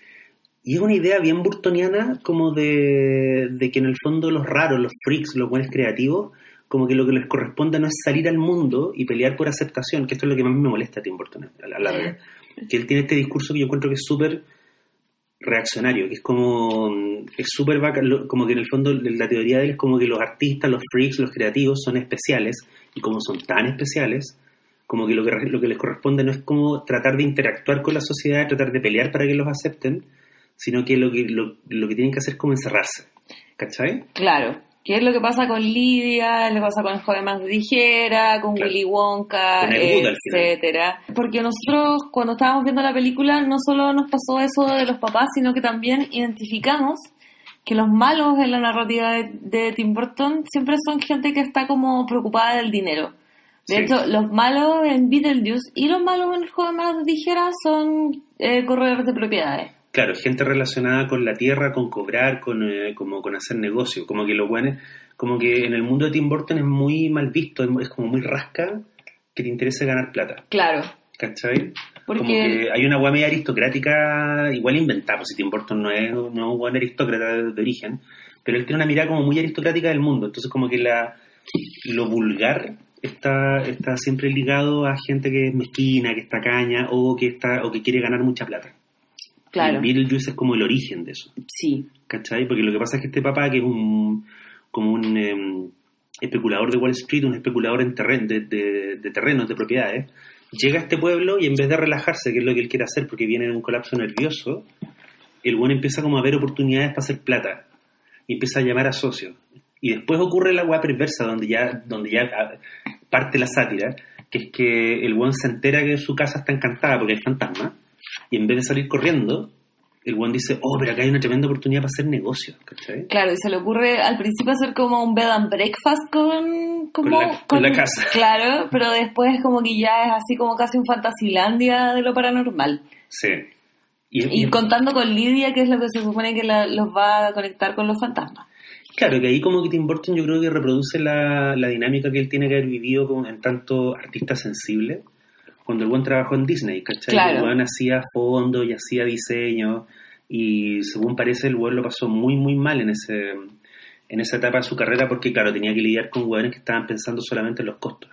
y es una idea bien burtoniana como de, de que en el fondo los raros, los freaks, los buenos creativos, como que lo que les corresponde no es salir al mundo y pelear por aceptación, que esto es lo que más me molesta a Tim Burton, a la, a la verdad. Que él tiene este discurso que yo encuentro que es súper reaccionario, que es como, es súper bacán, como que en el fondo la teoría de él es como que los artistas, los freaks, los creativos son especiales, y como son tan especiales, como que lo que, lo que les corresponde no es como tratar de interactuar con la sociedad, tratar de pelear para que los acepten, sino que lo que, lo, lo que tienen que hacer es como encerrarse, ¿cachai? Claro. ¿Qué es lo que pasa con Lidia? ¿Lo que pasa con el joven más de tijera? Con Claro. Willy Wonka? Etcétera. Porque nosotros, cuando estábamos viendo la película, no solo nos pasó eso de los papás, sino que también identificamos que los malos en la narrativa de, de Tim Burton siempre son gente que está como preocupada del dinero. De Sí. hecho, los malos en Beetlejuice y los malos en el joven más de tijera son eh, corredores de propiedades. Claro, gente relacionada con la tierra, con cobrar, con, eh, como con hacer negocio. Como que lo bueno, como que en el mundo de Tim Burton es muy mal visto, es, como muy rasca que te interese ganar plata. Claro. ¿Cachai? Porque- Como que hay una guamea aristocrática igual inventada, pues si Tim Burton no es, no es un buen aristócrata de, de origen, pero él tiene una mirada como muy aristocrática del mundo. Entonces como que la lo vulgar está, está siempre ligado a gente que es mezquina, que está caña o que está o que quiere ganar mucha plata. Claro. Y Beetlejuice es como el origen de eso, Sí. ¿cachai? Porque lo que pasa es que este papá, que es un como un em, especulador de Wall Street, un especulador en terren de, de- de terrenos, de propiedades, llega a este pueblo y en vez de relajarse, que es lo que él quiere hacer porque viene de un colapso nervioso, el buen empieza como a ver oportunidades para hacer plata y empieza a llamar a socios. Y después ocurre la weá perversa donde ya, donde ya ah, parte la sátira, que es que el buen se entera que su casa está encantada porque hay fantasma, y en vez de salir corriendo, el buen dice, oh, pero acá hay una tremenda oportunidad para hacer negocio, ¿cachai? Claro, y se le ocurre al principio hacer como un bed and breakfast con... Como, Con la- con la casa. Claro, pero después como que ya es así como casi un fantasilandia de lo paranormal. Sí. Y, Y contando con Lidia, que es lo que se supone que la- los va a conectar con los fantasmas. Claro, que ahí como que Tim Burton yo creo que reproduce la, la dinámica que él tiene que haber vivido con, en tanto artista sensible, cuando el buen trabajó en Disney, ¿cachai? Claro. El buen hacía fondo y hacía diseño, y según parece el buen lo pasó muy, muy mal en ese en esa etapa de su carrera porque, claro, tenía que lidiar con hueones que estaban pensando solamente en los costos.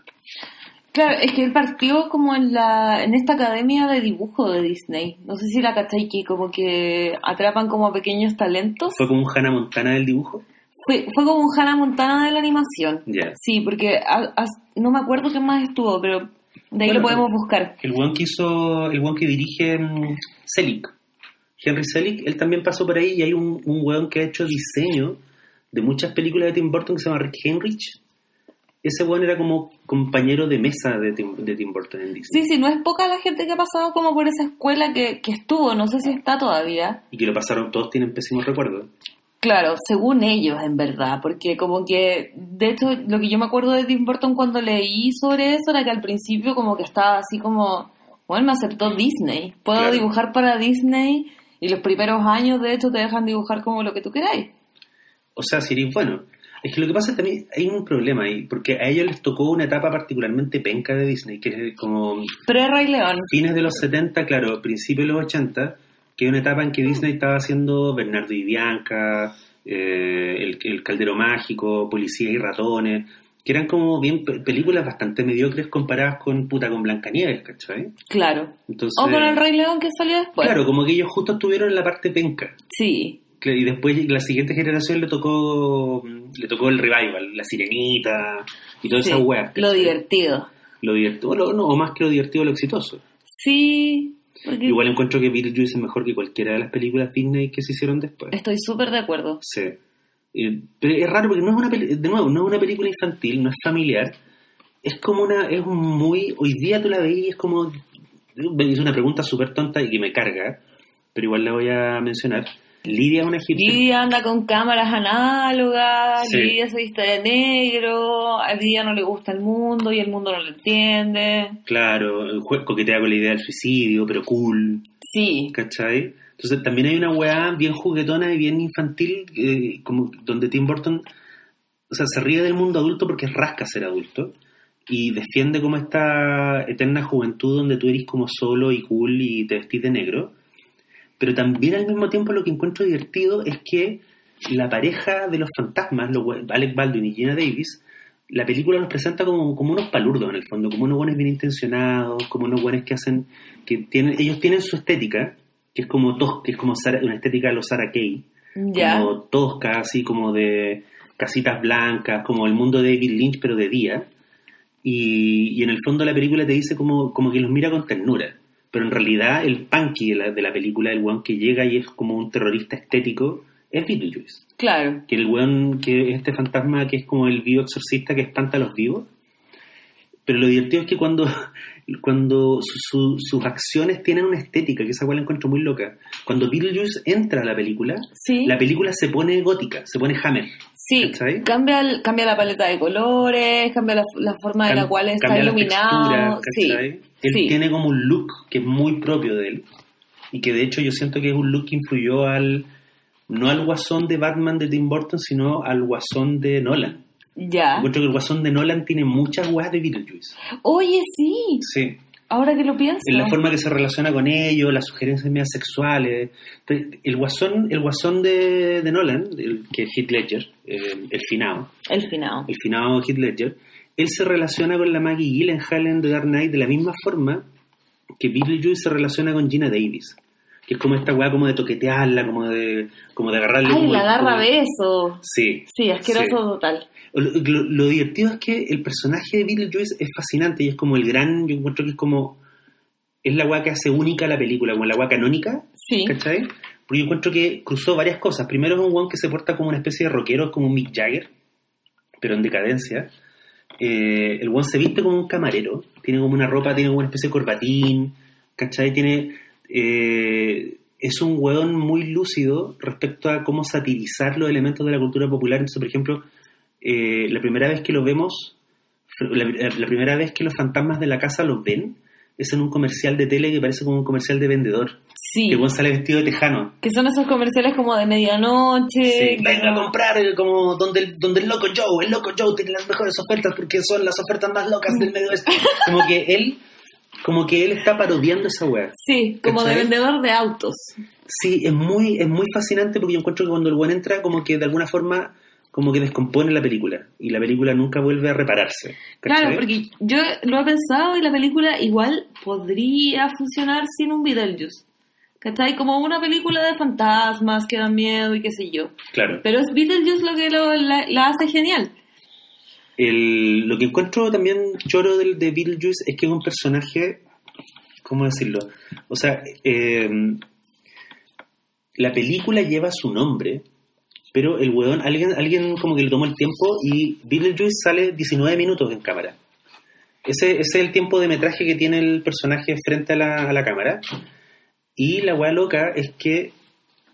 Claro, es que él partió como en la en esta academia de dibujo de Disney. No sé si la cachai que como que atrapan como pequeños talentos. Fue como un Hannah Montana del dibujo. Fue, fue como un Hannah Montana de la animación. Ya. Sí, porque a- a- no me acuerdo qué más estuvo, pero de ahí Bueno, lo podemos buscar. El buen que hizo, el buen que dirige mm, Selick, Henry Selick, él también pasó por ahí y hay un, un weón que ha hecho diseño de muchas películas de Tim Burton que se llama Rick Henrich. Ese weón era como compañero de mesa de Tim, de Tim Burton en Disney. Sí, sí, no es poca la gente que ha pasado como por esa escuela que, que estuvo, no sé si está todavía. Y que lo pasaron, todos tienen pésimos recuerdos. Claro, según ellos, en verdad, porque como que, de hecho, lo que yo me acuerdo de Tim Burton cuando leí sobre eso era que al principio como que estaba así como, bueno, me aceptó Disney, puedo Claro. dibujar para Disney y los primeros años, de hecho, te dejan dibujar como lo que tú queráis. O sea, si eres bueno. Es que lo que pasa es que también hay un problema ahí, porque a ellos les tocó una etapa particularmente penca de Disney, que es como Pero es Rey León. fines de los 70, claro, principios de los 80, que es una etapa en que Disney estaba haciendo Bernardo y Bianca, eh, el, el Caldero Mágico, Policía y Ratones, que eran como bien pe- películas bastante mediocres comparadas con puta con Blancanieves, ¿cachai? Claro. Entonces, O con el Rey León que salió después. claro, como que ellos justo estuvieron en la parte penca. Sí. Y después la siguiente generación le tocó le tocó el revival, la sirenita y todas sí. esas weas. Lo divertido. Lo divertido, no, o más que lo divertido, lo exitoso. Sí. Porque Igual encuentro que Beetlejuice es mejor que cualquiera de las películas Disney que se hicieron después. Estoy súper de acuerdo. Sí. Eh, Pero es raro porque no es una de nuevo, no es una película infantil, no es familiar. Es como una, es un muy, hoy día tú la veis y es como, es una pregunta súper tonta y que me carga, pero igual la voy a mencionar. Lidia es una egipcia. Lidia anda con cámaras análogas, Sí. Lidia se viste de negro, a Lidia no le gusta el mundo y el mundo no lo entiende. Claro, coquetea con la idea del suicidio, pero cool, Sí, ¿cachai? Entonces también hay una weá bien juguetona y bien infantil, eh, como donde Tim Burton, o sea, se ríe del mundo adulto porque es rasca ser adulto y defiende como esta eterna juventud donde tú eres como solo y cool y te vestís de negro. Pero también al mismo tiempo lo que encuentro divertido es que la pareja de los fantasmas, los Alec Baldwin y Gina Davis, la película los presenta como, como unos palurdos en el fondo, como unos buenos bien intencionados, como unos buenos que hacen, que tienen, ellos tienen su estética, que es como tos, que es como Sarah- una estética de los Sarah Kay, como tosca, así como de casitas blancas, como el mundo de David Lynch, pero de día. Y, y en el fondo la película te dice como, como que los mira con ternura. Pero en realidad el punky de la, de la película, el weón que llega y es como un terrorista estético, es Beetlejuice. Claro. Que el weón, que es este fantasma que es como el vivo exorcista que espanta a los vivos. Pero lo divertido es que cuando, cuando su- su- sus acciones tienen una estética, que esa cual la encuentro muy loca. Cuando Beetlejuice entra a la película, Sí. la película se pone gótica, se pone Hammer. Sí, cambia, el- cambia la paleta de colores, cambia la, la forma de la cual está iluminado. texturas, Sí. Él sí. tiene como un look que es muy propio de él. Y que de hecho yo siento que es un look que influyó al. No al guasón de Batman de Tim Burton, sino al guasón de Nolan. Ya. Encuentro que el guasón de Nolan tiene muchas weas de Beetlejuice. Oye, sí, Sí. ahora que lo pienso. En la forma que se relaciona con ellos, las sugerencias medias sexuales. El guasón, el guasón de, de Nolan, el, que es Heath Ledger, eh, el finado, El final. el finado Heath Ledger, él se relaciona con la Maggie Gyllenhaal en The Dark Knight de la misma forma que Beetlejuice se relaciona con Gina Davis. Que es como esta weá como de toquetearla, como de, como de agarrarle. Ay, la agarra como- beso. Sí. Sí, asqueroso Sí. total. Lo, lo- lo divertido es que el personaje de Beetlejuice es fascinante y es como el gran, yo encuentro que es como, es la weá que hace única la película, como la weá canónica, Sí. ¿cachai? Porque yo encuentro que cruzó varias cosas. Primero es un weón que se porta como una especie de rockero, es como un Mick Jagger, pero en decadencia. Eh, el weón se viste como un camarero, tiene como una ropa, tiene como una especie de corbatín, ¿cachai? Tiene... eh, es un weón muy lúcido respecto a cómo satirizar los elementos de la cultura popular. Entonces, por ejemplo, eh, la primera vez que lo vemos, la, la primera vez que los fantasmas de la casa los ven, es en un comercial de tele que parece como un comercial de vendedor. Sí. Que el weón sale vestido de tejano. Que son esos comerciales como de medianoche. Sí, venga a comprar eh, como donde el, donde el loco Joe, el loco Joe tiene las mejores ofertas porque son las ofertas más locas del medio oeste. Como que él, como que él está parodiando esa weá. Sí, como de vendedor de autos. Sí, es muy, es muy fascinante porque yo encuentro que cuando el buen entra, como que de alguna forma, como que descompone la película. Y la película nunca vuelve a repararse. ¿cachai? Claro, porque yo lo he pensado y la película igual podría funcionar sin un Beetlejuice. ¿Cachai? Como una película de fantasmas que dan miedo y qué sé yo. Claro. Pero es Beetlejuice lo que lo- la, la hace genial. El- lo que encuentro también choro del, de Beetlejuice es que es un personaje, ¿cómo decirlo? O sea, eh, la película lleva su nombre, pero el weón, alguien, alguien como que le tomó el tiempo y Beetlejuice sale 19 minutos en cámara. Ese, ese es el tiempo de metraje que tiene el personaje frente a la, a la cámara. Y la weá loca es que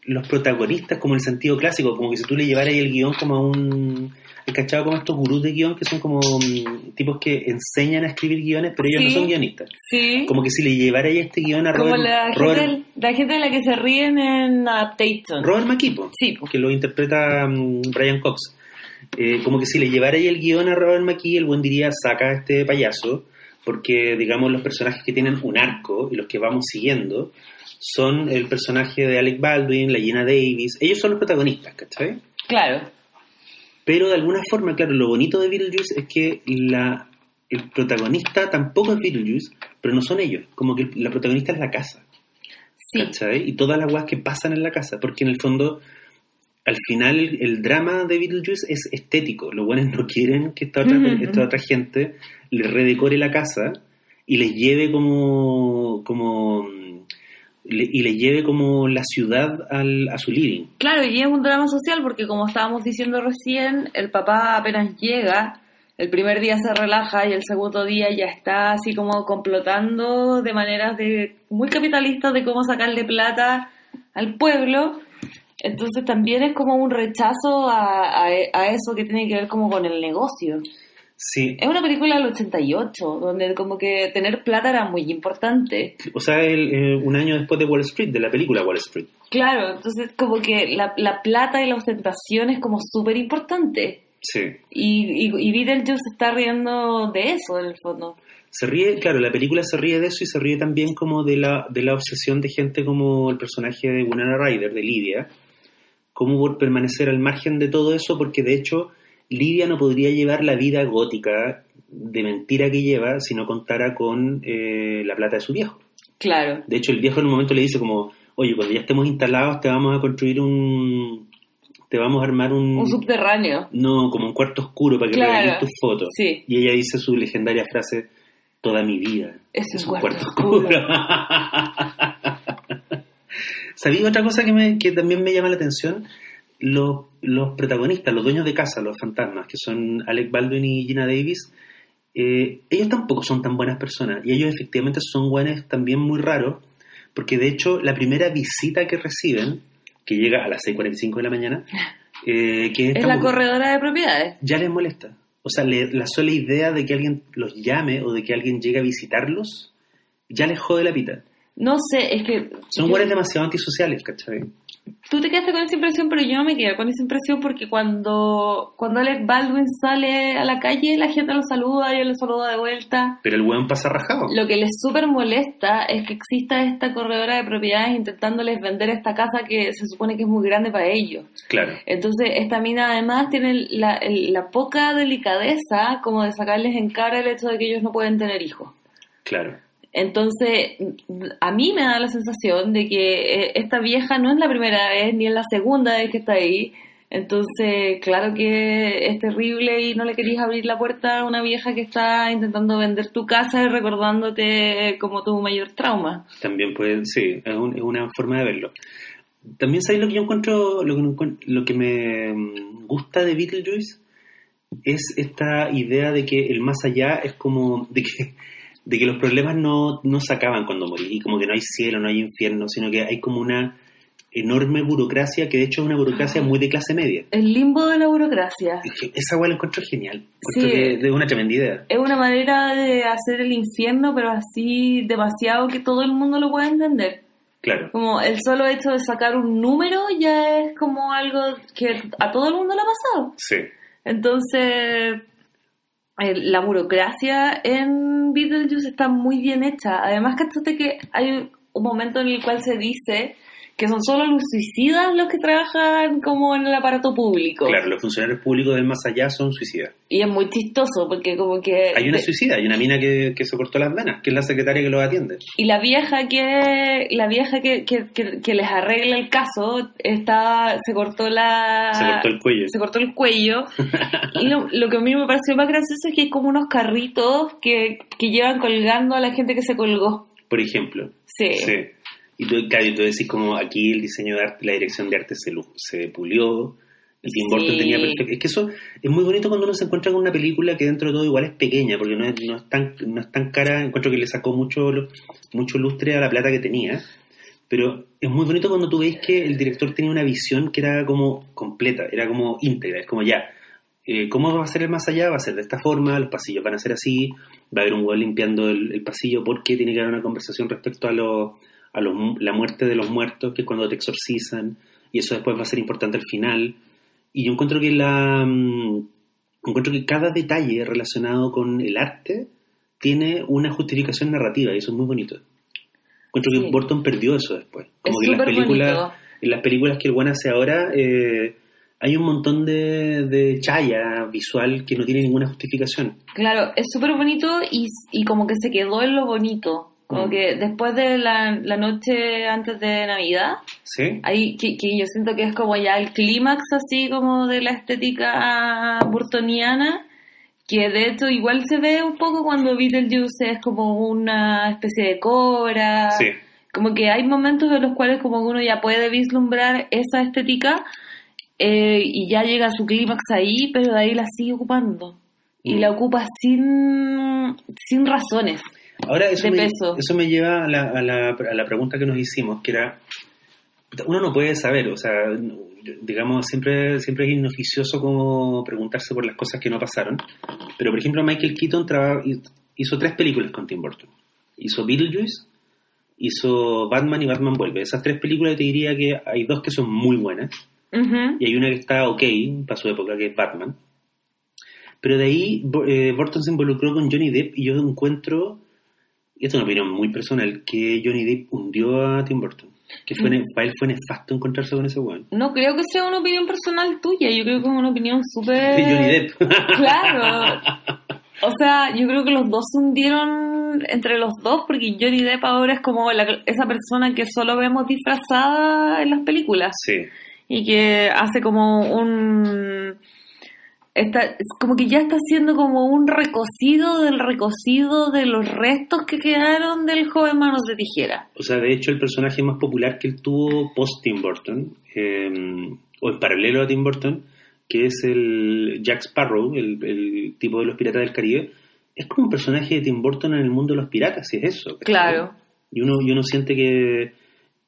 los protagonistas, como en el sentido clásico, como que si tú le llevaras el guion como a un... ¿Has cachado como estos gurús de guion que son como mm, tipos que enseñan a escribir guiones, pero ellos Sí. no son guionistas? Sí. Como que si le llevara este guion a Como Robert, la Robert, gente, la gente de la que se ríen en Adaptation. Robert McKee, po, Sí, que lo interpreta mm, Brian Cox. Eh, como que si le llevara ahí el guion a Robert McKee, el buen diría, saca a este payaso, porque, digamos, los personajes que tienen un arco y los que vamos siguiendo son el personaje de Alec Baldwin, la Gina Davis, ellos son los protagonistas, ¿cachai? Claro. Pero de alguna forma, claro, lo bonito de Beetlejuice es que la, el protagonista tampoco es Beetlejuice, pero no son ellos. Como que la protagonista es la casa. Sí. ¿Cachai? Y todas las weas que pasan en la casa. Porque en el fondo, al final, el, el drama de Beetlejuice es estético. Los buenos no quieren que esta otra, esta otra gente les redecore la casa y les lleve como. como y les lleve como la ciudad al, a su living. Claro, y es un drama social porque como estábamos diciendo recién, el papá apenas llega, el primer día se relaja y el segundo día ya está así como complotando de maneras de muy capitalistas de cómo sacarle plata al pueblo. Entonces también es como un rechazo a, a- a eso que tiene que ver como con el negocio. Sí, Es una película del 88, donde como que tener plata era muy importante. o sea, el, eh, un año después de Wall Street, de la película Wall Street. Claro, entonces como que la, la plata y la ostentación es como súper importante. Sí. Y, y, y Beetlejuice se está riendo de eso, en el fondo. Se ríe, claro, la película se ríe de eso y se ríe también como de la, de la obsesión de gente como el personaje de Winona Ryder, de Lidia, cómo por permanecer al margen de todo eso, porque de hecho Lidia no podría llevar la vida gótica de mentira que lleva si no contara con eh, la plata de su viejo. Claro. De hecho, el viejo en un momento le dice como, oye, cuando ya estemos instalados te vamos a construir un... te vamos a armar un... Un subterráneo. no, como un cuarto oscuro para que Claro. reveles tus fotos. Sí. Y ella dice su legendaria frase, toda mi vida Es un cuarto oscuro. ¿Sabía otra cosa que, me, que también me llama la atención? Los, los protagonistas, los dueños de casa, los fantasmas, que son Alec Baldwin y Gina Davis, eh, ellos tampoco son tan buenas personas. Y ellos efectivamente son buenos también muy raros, porque de hecho la primera visita que reciben, que llega a las 6.45 de la mañana, eh, que Es la corredora de propiedades. ya les molesta. O sea, le- la sola idea de que alguien los llame o de que alguien llegue a visitarlos, ya les jode la pita. No sé, es que... Son güeyes demasiado antisociales, ¿cachai? Tú te quedaste con esa impresión, pero yo no me quedé con esa impresión porque cuando, cuando Alec Baldwin sale a la calle, la gente lo saluda y él lo saluda de vuelta. Pero el weón pasa rajado. Lo que les súper molesta es que exista esta corredora de propiedades intentándoles vender esta casa que se supone que es muy grande para ellos. Claro. Entonces, esta mina además tiene la, la poca delicadeza como de sacarles en cara el hecho de que ellos no pueden tener hijos. Claro. Entonces, a mí me da la sensación de que eh, esta vieja no es la primera vez ni es la segunda vez que está ahí. Entonces, claro que es terrible y no le querías abrir la puerta a una vieja que está intentando vender tu casa y recordándote como tu mayor trauma. También puede, sí, es, un- es una forma de verlo. También sabéis lo que yo encuentro, lo que, lo que me mm, gusta de Beetlejuice es esta idea de que el más allá es como de que, de que los problemas no, no se acaban cuando morís y como que no hay cielo, no hay infierno, sino que hay como una enorme burocracia que de hecho es una burocracia muy de clase media. El limbo de la burocracia. Es que Esa weá la encuentro genial. Sí. es una tremenda idea. Es una manera de hacer el infierno, pero así demasiado que todo el mundo lo pueda entender. Claro. Como el solo hecho de sacar un número ya es como algo que a todo el mundo le ha pasado. Sí. Entonces, la burocracia en Beetlejuice está muy bien hecha. Además, que que hay un momento en el cual se dice que son solo los suicidas los que trabajan como en el aparato público. Claro, los funcionarios públicos del más allá son suicidas. Y es muy chistoso porque como que... Hay una suicida, hay una mina que, que se cortó las venas, que es la secretaria que los atiende. Y la vieja que la vieja que, que, que- que les arregla el caso está se cortó la Se cortó el cuello. se cortó el cuello y lo, lo que a mí me pareció más gracioso es que hay como unos carritos que, que llevan colgando a la gente que se colgó. Por ejemplo. Sí. Sí. Y tú, claro, y tú decís como aquí el diseño de arte, la dirección de arte se, se pulió, el Tim Burton Sí. tenía perfecto. Es que eso es muy bonito cuando uno se encuentra con una película que dentro de todo igual es pequeña, porque no es, no es, tan, no es tan cara, encuentro que le sacó mucho, mucho lustre a la plata que tenía. Pero es muy bonito cuando tú ves que el director tenía una visión que era como completa, era como íntegra, es como ya, eh, ¿cómo va a ser el más allá? Va a ser de esta forma, los pasillos van a ser así, va a haber un huevo limpiando el, el pasillo porque tiene que haber una conversación respecto a, lo, a los la muerte de los muertos, que es cuando te exorcizan, y eso después va a ser importante al final. Y yo encuentro que la mm, encuentro que cada detalle relacionado con el arte tiene una justificación narrativa, y eso es muy bonito. Encuentro Sí. que Burton perdió eso después. Como Es que en las películas, bonito. en las películas que el buen hace ahora, eh, hay un montón de, de chaya visual que no tiene ninguna justificación. Claro, es súper bonito y, y como que se quedó en lo bonito. Como Mm. que después de la, la noche antes de Navidad, ¿Sí? ahí que, que yo siento que es como ya el clímax así como de la estética burtoniana, que de hecho igual se ve un poco cuando Beetlejuice es como una especie de cobra. Sí. Como que hay momentos en los cuales como uno ya puede vislumbrar esa estética eh, y ya llega a su clímax ahí, pero de ahí la sigue ocupando. Y Mm. la ocupa sin, sin razones. Ahora, eso de me, peso. eso me lleva a la, a, la, a la pregunta que nos hicimos, que era, uno no puede saber, o sea, digamos, siempre, siempre es inoficioso como preguntarse por las cosas que no pasaron, pero por ejemplo Michael Keaton traba- hizo tres películas con Tim Burton. Hizo Beetlejuice, hizo Batman y Batman Vuelve. Esas tres películas te diría que hay dos que son muy buenas, Ujú. y hay una que está ok para su época, que es Batman. Pero de ahí eh, Burton se involucró con Johnny Depp y yo encuentro, y esto es una opinión muy personal, que Johnny Depp hundió a Tim Burton. Que fue, para él fue nefasto encontrarse con ese weón. No creo que sea una opinión personal tuya, yo creo que es una opinión súper... De Johnny Depp. Claro. O sea, yo creo que los dos se hundieron entre los dos porque Johnny Depp ahora es como la- esa persona que solo vemos disfrazada en las películas sí. y que hace como un... Está, es como que ya está haciendo como un recocido del recocido de los restos que quedaron del joven Manos de Tijera. O sea, de hecho, el personaje más popular que él tuvo post Tim Burton, eh, o en paralelo a Tim Burton, que es el Jack Sparrow, el, el tipo de los piratas del Caribe, es como un personaje de Tim Burton en el mundo de los piratas, si es eso. Claro. Y uno, y uno siente que,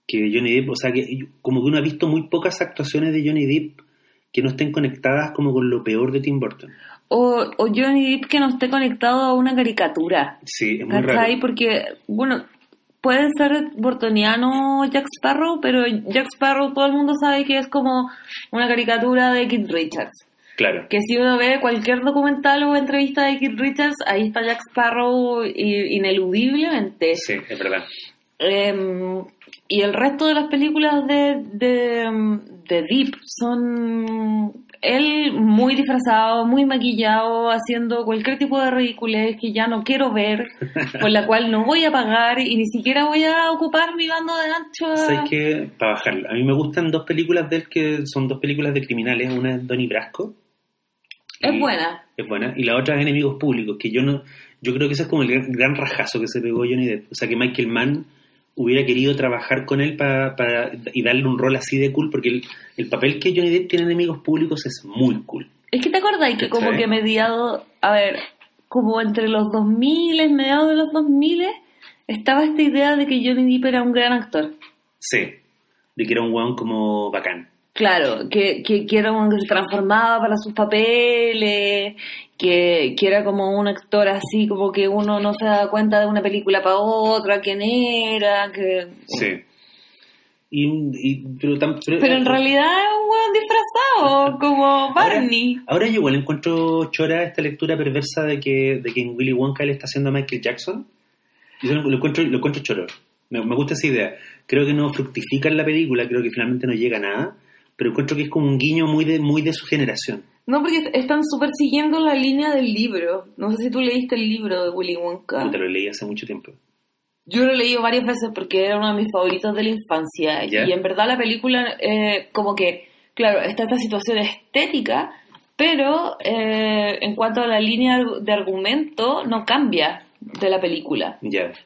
que Johnny Depp, o sea, que como que uno ha visto muy pocas actuaciones de Johnny Depp que no estén conectadas como con lo peor de Tim Burton. O, o Johnny Depp que no esté conectado a una caricatura. Sí, es muy raro. Porque, bueno, puede ser bortoniano Jack Sparrow, pero Jack Sparrow todo el mundo sabe que es como una caricatura de Kid Richards. Claro. Que si uno ve cualquier documental o entrevista de Kid Richards, ahí está Jack Sparrow ineludiblemente. Sí, es verdad. Em, y el resto de las películas de, de, de Deep son él muy disfrazado, muy maquillado, haciendo cualquier tipo de ridiculez que ya no quiero ver, por la cual no voy a pagar y ni siquiera voy a ocupar mi bando de ancho. ¿Sabes qué? Para bajarla. A mí me gustan dos películas de él que son dos películas de criminales. Una es Donnie Brasco. Es buena. Es buena. Y la otra es Enemigos Públicos, que yo no... Yo creo que ese es como el gran, gran rajazo que se pegó Johnny Depp. O sea, que Michael Mann hubiera querido trabajar con él para, para- y darle un rol así de cool, porque el, el papel que Johnny Depp tiene en Enemigos Públicos es muy cool. Es que te acordás que como que mediado, a ver, como entre los 2000, mediados de los 2000, estaba esta idea de que Johnny Depp era un gran actor. Sí. De que era un weón como bacán. Claro, que, que, que era un que se transformaba para sus papeles, que, que era como un actor así, como que uno no se da cuenta de una película para otra, quién era, que... Sí. Y, y- pero, pero, Pero en realidad es un weón disfrazado, como Barney. Ahora yo igual encuentro chora esta lectura perversa de que, de que en Willy Wonka él está haciendo a Michael Jackson. Yo lo encuentro, lo encuentro choro. Me, me gusta esa idea. Creo que no fructifica en la película, creo que finalmente no llega a nada, pero encuentro que es como un guiño muy de, muy de su generación. No, porque están súper siguiendo la línea del libro. No sé si tú leíste el libro de Willy Wonka. Yo te lo leí hace mucho tiempo. Yo lo he leído varias veces porque era uno de mis favoritos de la infancia. Ya. Y en verdad la película, eh, como que, claro, está esta situación estética, pero eh, en cuanto a la línea de argumento, no cambia de la película.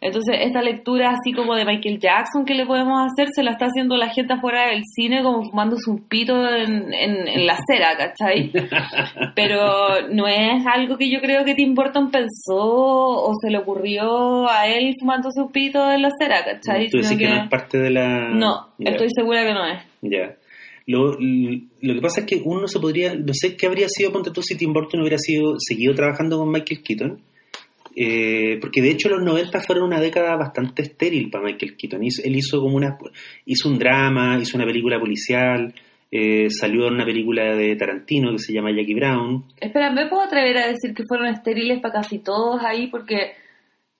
Entonces, esta lectura así como de Michael Jackson que le podemos hacer, se la está haciendo la gente afuera del cine como fumándose un pito en, en, en la acera, ¿cachai? Pero no es algo que yo creo que Tim Burton pensó o se le ocurrió a él fumándose un pito en la acera, ¿cachai? Tú que que- no es parte de la... No, estoy segura que no es. Ya. Lo, lo que pasa es que uno se podría, no sé qué habría sido, ponte tú, si Tim Burton hubiera sido seguido trabajando con Michael Keaton, eh, porque de hecho los 90 fueron una década bastante estéril para Michael Keaton. Él hizo como una, hizo un drama, hizo una película policial, eh, salió en una película de Tarantino que se llama Jackie Brown. Espera, ¿me puedo atrever a decir que fueron estériles para casi todos ahí? Porque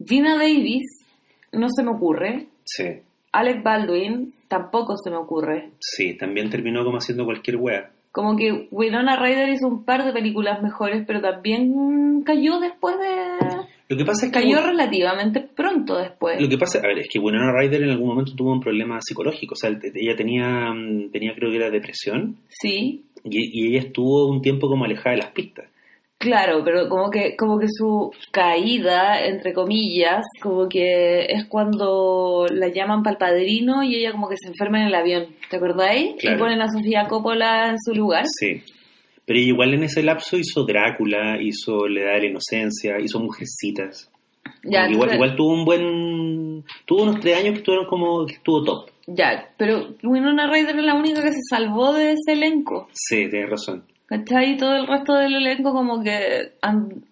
Gina Davis no se me ocurre. Sí, Alec Baldwin tampoco se me ocurre. sí, también terminó como haciendo cualquier wea. Como que Winona Ryder hizo un par de películas mejores, pero también cayó después de... Lo que pasa es que... Cayó relativamente pronto después. Lo que pasa, a ver, es que Winona Ryder en algún momento tuvo un problema psicológico. O sea, ella tenía, mm, tenía creo que era depresión Sí, y, y ella estuvo un tiempo como alejada de las pistas. claro, pero como que, como que su caída, entre comillas, como que es cuando la llaman para el padrino y ella como que se enferma en el avión, ¿te acordáis? Claro. Y ponen a Sofía Coppola en su lugar. Sí. Pero ella igual en ese lapso hizo Drácula, hizo La Edad de la Inocencia, hizo Mujercitas. Ya, igual, igual tuvo un buen... Tuvo unos tres años que estuvieron como... que estuvo top. Ya, pero Winona Ryder es la única que se salvó de ese elenco. Sí, tienes razón. ¿Cachai? Y todo el resto del elenco como que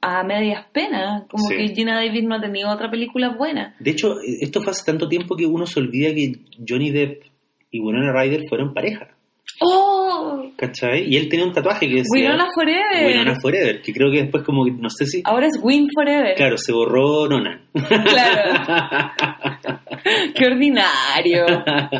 a medias penas. Como Sí. que Gina Davis no ha tenido otra película buena. De hecho, esto fue hace tanto tiempo que uno se olvida que Johnny Depp y Winona Ryder fueron pareja. ¡Oh! ¿Cachai? Y él tenía un tatuaje que decía... Winona Forever. Winona Forever, que creo que después como que, no sé si... Ahora es Win Forever. Claro, se borró Nona. Claro. Qué ordinario.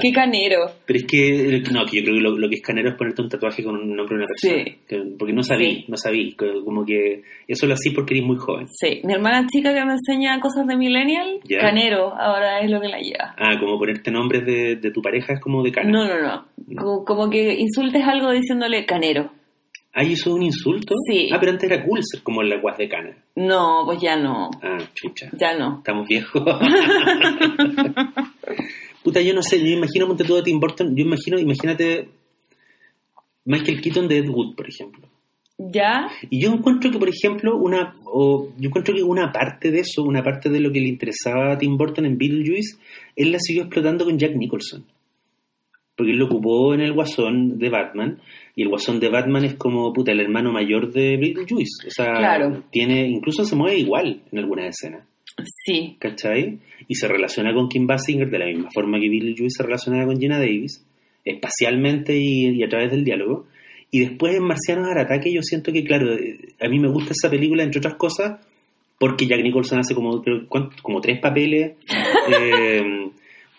Qué canero. Pero es que, no, que yo creo que lo, lo que es canero es ponerte un tatuaje con un nombre de una persona. Sí. Que- porque no sabí, Sí. no sabí. Como que eso lo hacía porque eres muy joven. Sí, mi hermana chica que me enseña cosas de millennial, canero, ahora es lo que la lleva. Ah, como ponerte nombres de, de tu pareja es como de cana. No, no, no. Como, como que insultes algo diciéndole canero. Ah, ¿y eso es un insulto? Sí. Ah, pero antes era cool ser como la guas de cana. No, pues ya no. Ah, chucha. Ya no. Estamos viejos. Puta, yo no sé, yo imagino, ponte tú a Tim Burton, yo imagino, imagínate Michael Keaton de Ed Wood, por ejemplo. ¿Ya? Y yo encuentro que, por ejemplo, una o yo encuentro que una parte de eso, una parte de lo que le interesaba a Tim Burton en Beetlejuice, él la siguió explotando con Jack Nicholson. Porque él lo ocupó en el Guasón de Batman, y el Guasón de Batman es como, puta, el hermano mayor de Beetlejuice. O sea, Claro. tiene, incluso se mueve igual en algunas escenas. Sí. ¿cachai? Y se relaciona con Kim Basinger de la misma forma que Beetlejuice se relaciona con Gina Davis, espacialmente y, y a través del diálogo. Y después en Marcianos al ataque yo siento que, claro, eh, a mí me gusta esa película, entre otras cosas, porque Jack Nicholson hace como, como tres papeles, eh,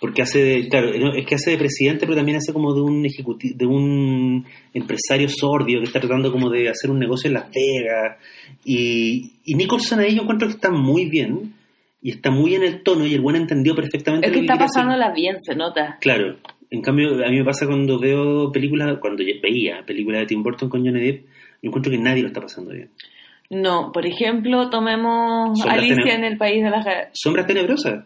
porque hace de, claro, es que hace de presidente, pero también hace como de un ejecutivo, de un empresario sordio que está tratando como de hacer un negocio en Las Vegas. Y, y Nicholson ahí yo encuentro que está muy bien, y está muy en el tono, y el buen entendió perfectamente Es lo que está pasándola bien, se nota. Claro. En cambio, a mí me pasa cuando veo películas, cuando veía películas de Tim Burton con Johnny Depp, yo encuentro que nadie lo está pasando bien. No, por ejemplo, tomemos Sombras Alicia en el País de las... Sombras tenebrosas.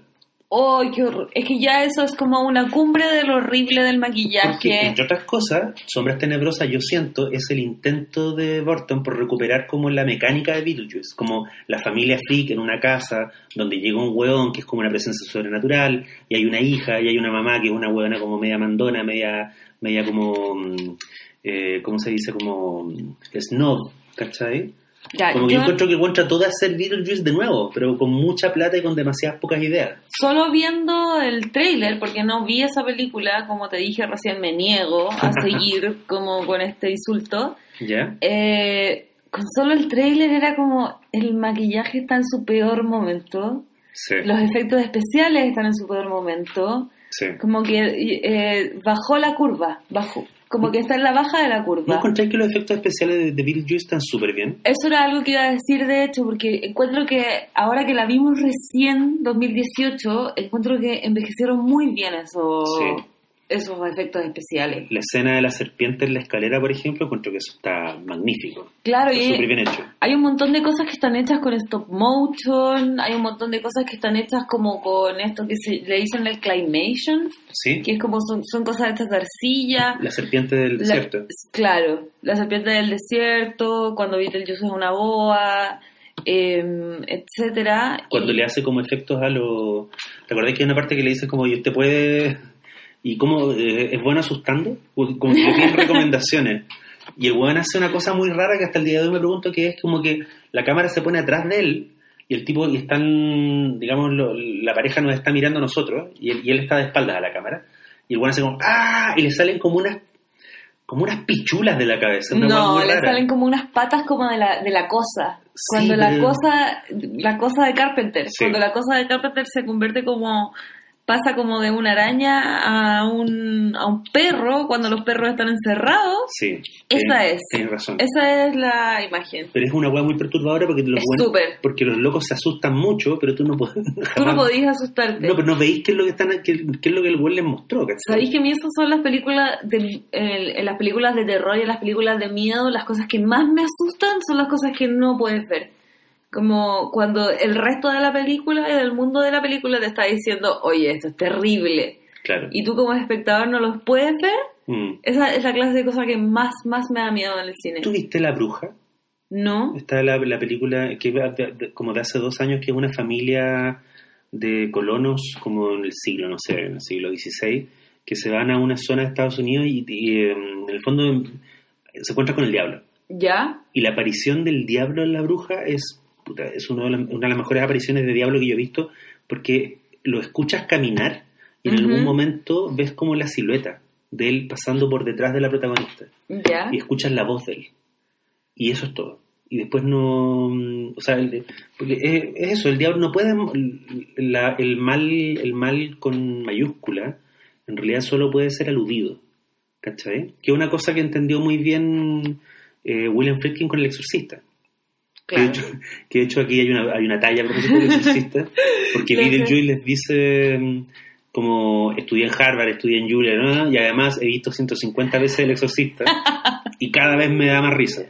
¡Oh, qué horror! Es que ya eso es como una cumbre de lo horrible del Porque, maquillaje. entre otras cosas, Sombras tenebrosas, yo siento, es el intento de Burton por recuperar como la mecánica de Beetlejuice, como la familia freak en una casa donde llega un hueón que es como una presencia sobrenatural, y hay una hija, y hay una mamá que es una hueona como media mandona, media, media como, mm, eh, ¿cómo se dice? Como mm, snob, ¿cachai? Ya, Como que yo yo encuentro que contra todo hacer Beetlejuice de nuevo, pero con mucha plata y con demasiadas pocas ideas. solo viendo el tráiler, porque no vi esa película, como te dije recién, me niego a seguir como con este insulto. ¿Ya? Eh, con solo el tráiler era como el maquillaje está en su peor momento, Sí. los efectos especiales están en su peor momento, sí. como que eh, bajó la curva, bajó, como que está en la baja de la ¿No curva. encontráis que los efectos especiales de, de Beetlejuice están súper bien? Eso era algo que iba a decir, de hecho, porque encuentro que ahora que la vimos recién, 2018, encuentro que envejecieron muy bien esos, Sí. Esos efectos especiales. La escena de la serpiente en la escalera, por ejemplo, encuentro que eso está magnífico. Claro, Está y bien hecho. hay un montón de cosas que están hechas con stop motion, hay un montón de cosas que están hechas como con esto que se le dicen el claymation, ¿Sí? que es como son, son cosas hechas de arcilla. La serpiente del La- desierto. claro, la serpiente del desierto, cuando Beetlejuice es una boa, em, etcétera. Cuando Y- le hace como efectos a los... ¿Te acordás que hay una parte que le dice como, y usted puede... ¿Y cómo eh, es bueno asustando? Como que piden recomendaciones. Y el weón hace una cosa muy rara que hasta el día de hoy me pregunto que es como que la cámara se pone atrás de él y el tipo y están, digamos, lo- la pareja nos está mirando a nosotros y él, y él está de espaldas a la cámara y el weón hace como ¡ah! y le salen como unas como unas pichulas de la cabeza. una No, le rara. salen como unas patas como de la, de la cosa. Sí, Cuando la pero- cosa, la cosa de Carpenter, Sí. cuando la cosa de Carpenter se convierte como pasa como de una araña a un, a un perro cuando los perros están encerrados. Sí. Esa es. Tienes razón. Esa es la imagen. Pero es una weá muy perturbadora porque los, buenos- porque los locos se asustan mucho, pero tú no puedes. Tú no podías asustarte. No, pero no veis qué es lo que están, qué, qué es lo que el weón les mostró. ¿Sabéis que a mí esas son las películas de, las películas de terror y las películas de miedo, las cosas que más me asustan son las cosas que no puedes ver. Como cuando el resto de la película y del mundo de la película te está diciendo, oye, esto es terrible. Claro. Y tú como espectador no los puedes ver. Mm. Esa es la clase de cosa que más, más me da miedo en el cine. ¿Tú viste La Bruja? ¿No? Está la, la película que como de hace dos años que es una familia de colonos como en el siglo, no sé, en el siglo XVI, que se van a una zona de Estados Unidos y, y, em, en el fondo em, se encuentran con el diablo. ¿Ya? Y la aparición del diablo en la bruja es, puta, es uno de la- una de las mejores apariciones de diablo que yo he visto porque lo escuchas caminar y en algún momento ves como la silueta de él pasando por detrás de la protagonista ¿Ya? y escuchas la voz de él. Y eso es todo. Y después no... O sea, el- porque es, es eso, el diablo no puede... la- el, mal, el mal con mayúscula en realidad solo puede ser aludido. ¿Cachai? Que es una cosa que entendió muy bien eh, William Friedkin con El Exorcista. Que, de hecho, que de hecho aquí hay una, hay una talla a propósito del Exorcista, porque Beetlejuice les dice mm, como estudié en Harvard, estudié en Juilliard, ¿no? y además he visto 150 veces El Exorcista y cada vez me da más risa.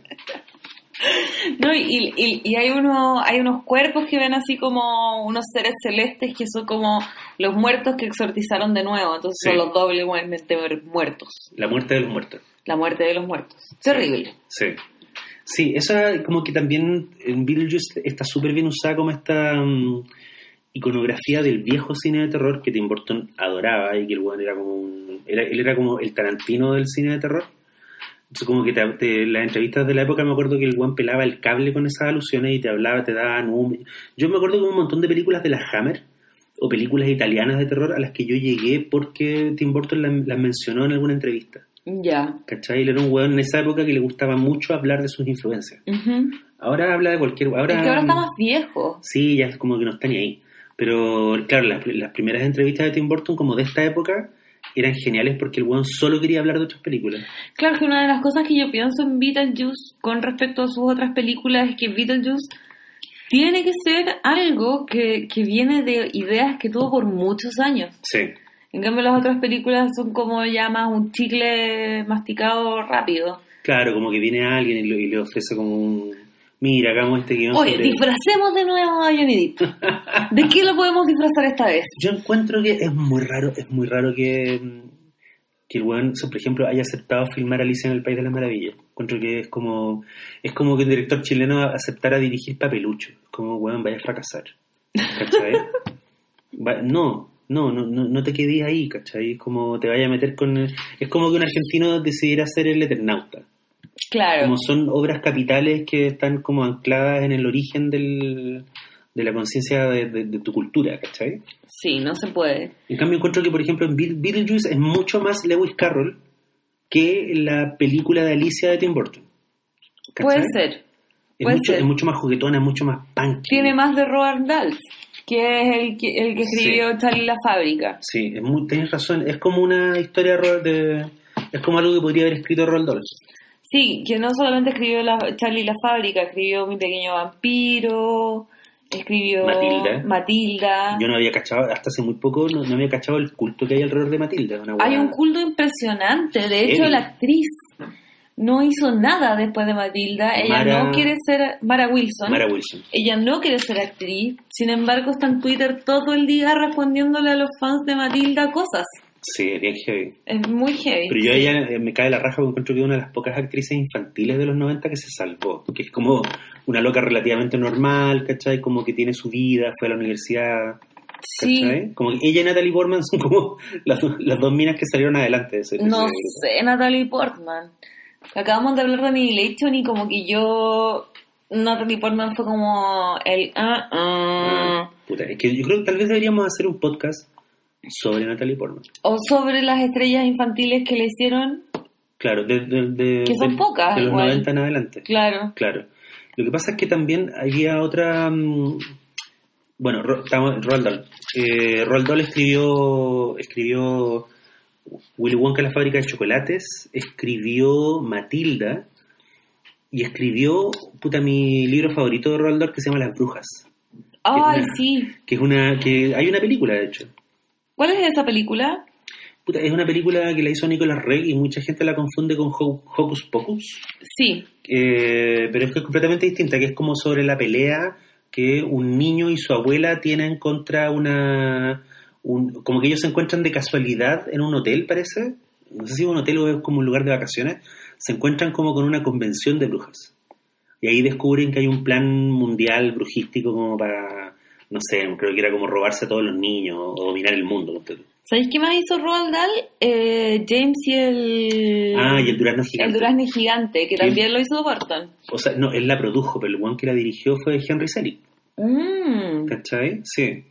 No, y, y, y hay, uno, hay unos cuerpos que ven así como unos seres celestes que son como los muertos que exorcizaron de nuevo. Entonces Sí. son los doblemente muertos. La muerte de los muertos. La muerte de los muertos. Terrible. Sí. Sí, esa como que también en Beetlejuice está súper bien usada como esta mm, iconografía del viejo cine de terror que Tim Burton adoraba y que el weón era como un, era, él era como el Tarantino del cine de terror. Entonces como que te, te- las entrevistas de la época me acuerdo que el weón pelaba el cable con esas alusiones y te hablaba, te daba números. Yo me acuerdo que un montón de películas de la Hammer o películas italianas de terror a las que yo llegué porque Tim Burton las, las mencionó en alguna entrevista. Ya. ¿Cachai? Él era un weón en esa época que le gustaba mucho hablar de sus influencias. Ahora habla de cualquier... Ahora, Es que ahora está más viejo. Sí, ya es como que no está ni ahí. Pero claro, las, las primeras entrevistas de Tim Burton como de esta época eran geniales porque el weón solo quería hablar de otras películas. Claro que una de las cosas que yo pienso en Beetlejuice con respecto a sus otras películas es que Beetlejuice tiene que ser algo que, que viene de ideas que tuvo por muchos años. Sí, En cambio las otras películas son como ya más un chicle masticado rápido. claro, como que viene alguien y, lo- y le ofrece como un... Mira, hagamos este guion Oye, sobre- disfracemos de nuevo a Johnny Depp. ¿De qué lo podemos disfrazar esta vez? Yo encuentro que es muy raro, es muy raro que, que el weón, por ejemplo, haya aceptado filmar Alicia en el País de las Maravillas. Encuentro que es como es como que un director chileno aceptara dirigir Papelucho. Como, weón, vaya a fracasar. ¿Cachai? Va- no, no, no, no, no te quedes ahí, ¿cachai? Es como te vaya a meter con... el- es como que un argentino decidiera ser el Eternauta. Claro. Como son obras capitales que están como ancladas en el origen del, de la conciencia de, de- de tu cultura, ¿cachai? Sí, no se puede. En cambio, encuentro que, por ejemplo, en Beet- Beetlejuice es mucho más Lewis Carroll que la película de Alicia de Tim Burton. ¿Cachai? Puede ser. Es puede mucho, ser. es mucho más juguetona, mucho más punk. Tiene más de Robert Dahl, que es el que, el que escribió Charlie la fábrica. Sí, es muy, tienes razón. Es como una historia de... Es como algo que podría haber escrito Roald Dahl. Sí, que no solamente escribió la, Charlie la fábrica, escribió Mi pequeño vampiro, escribió Matilda. Matilda. Yo no había cachado, hasta hace muy poco, no, no había cachado el culto que hay alrededor de Matilda. una Hay un culto impresionante. De hecho, la actriz no hizo nada después de Matilda. Ella Mara- no quiere ser Mara Wilson. Mara Wilson. Ella no quiere ser actriz. Sin embargo, está en Twitter todo el día respondiéndole a los fans de Matilda cosas. Sí, es bien heavy. Es muy heavy. Pero yo a ella me cae la raja porque encuentro que es una de las pocas actrices infantiles de los 90 que se salvó. Que es como una loca relativamente normal, ¿cachai? Como que tiene su vida, fue a la universidad, Sí. Como que ella y Natalie Portman son como las, las dos minas que salieron adelante de ese No ese sé, Natalie Portman. Acabamos de hablar de Annihilation y como que yo... Natalie Portman fue como el... ah, ah. Puta, es que yo creo que tal vez deberíamos hacer un podcast sobre Natalie Portman. O sobre las estrellas infantiles que le hicieron. Claro, de, de- de- Que son de- pocas, de los igual. 90 en adelante. Claro. Claro. Lo que pasa es que también había otra... mm, Bueno, Roald Dahl. Eh, Roald Dahl escribió, escribió Willy Wonka la fábrica de chocolates, escribió Matilda y escribió, puta, mi libro favorito de Roald Dahl que se llama Las Brujas, Ay, una- sí. que es una, que hay una película de hecho. ¿Cuál es esa película? Puta, es una película que la hizo Nicolas Rey y mucha gente la confunde con Ho- Hocus Pocus. Sí. Eh, pero es que es completamente distinta, que es como sobre la pelea que un niño y su abuela tienen contra una... un- como que ellos se encuentran de casualidad en un hotel, parece. No sé si es un hotel o es como un lugar de vacaciones. Se encuentran como con una convención de brujas. Y ahí descubren que hay un plan mundial brujístico como para, no sé, creo que era como robarse a todos los niños o dominar el mundo. ¿Sabéis qué más hizo Roald Dahl? Eh, James y el... Ah, y el durazno El gigante. Durazno Gigante, que también lo hizo Burton. O sea, no, él la produjo, pero el one que la dirigió fue Henry Selick. Mm. ¿Cachai? Sí.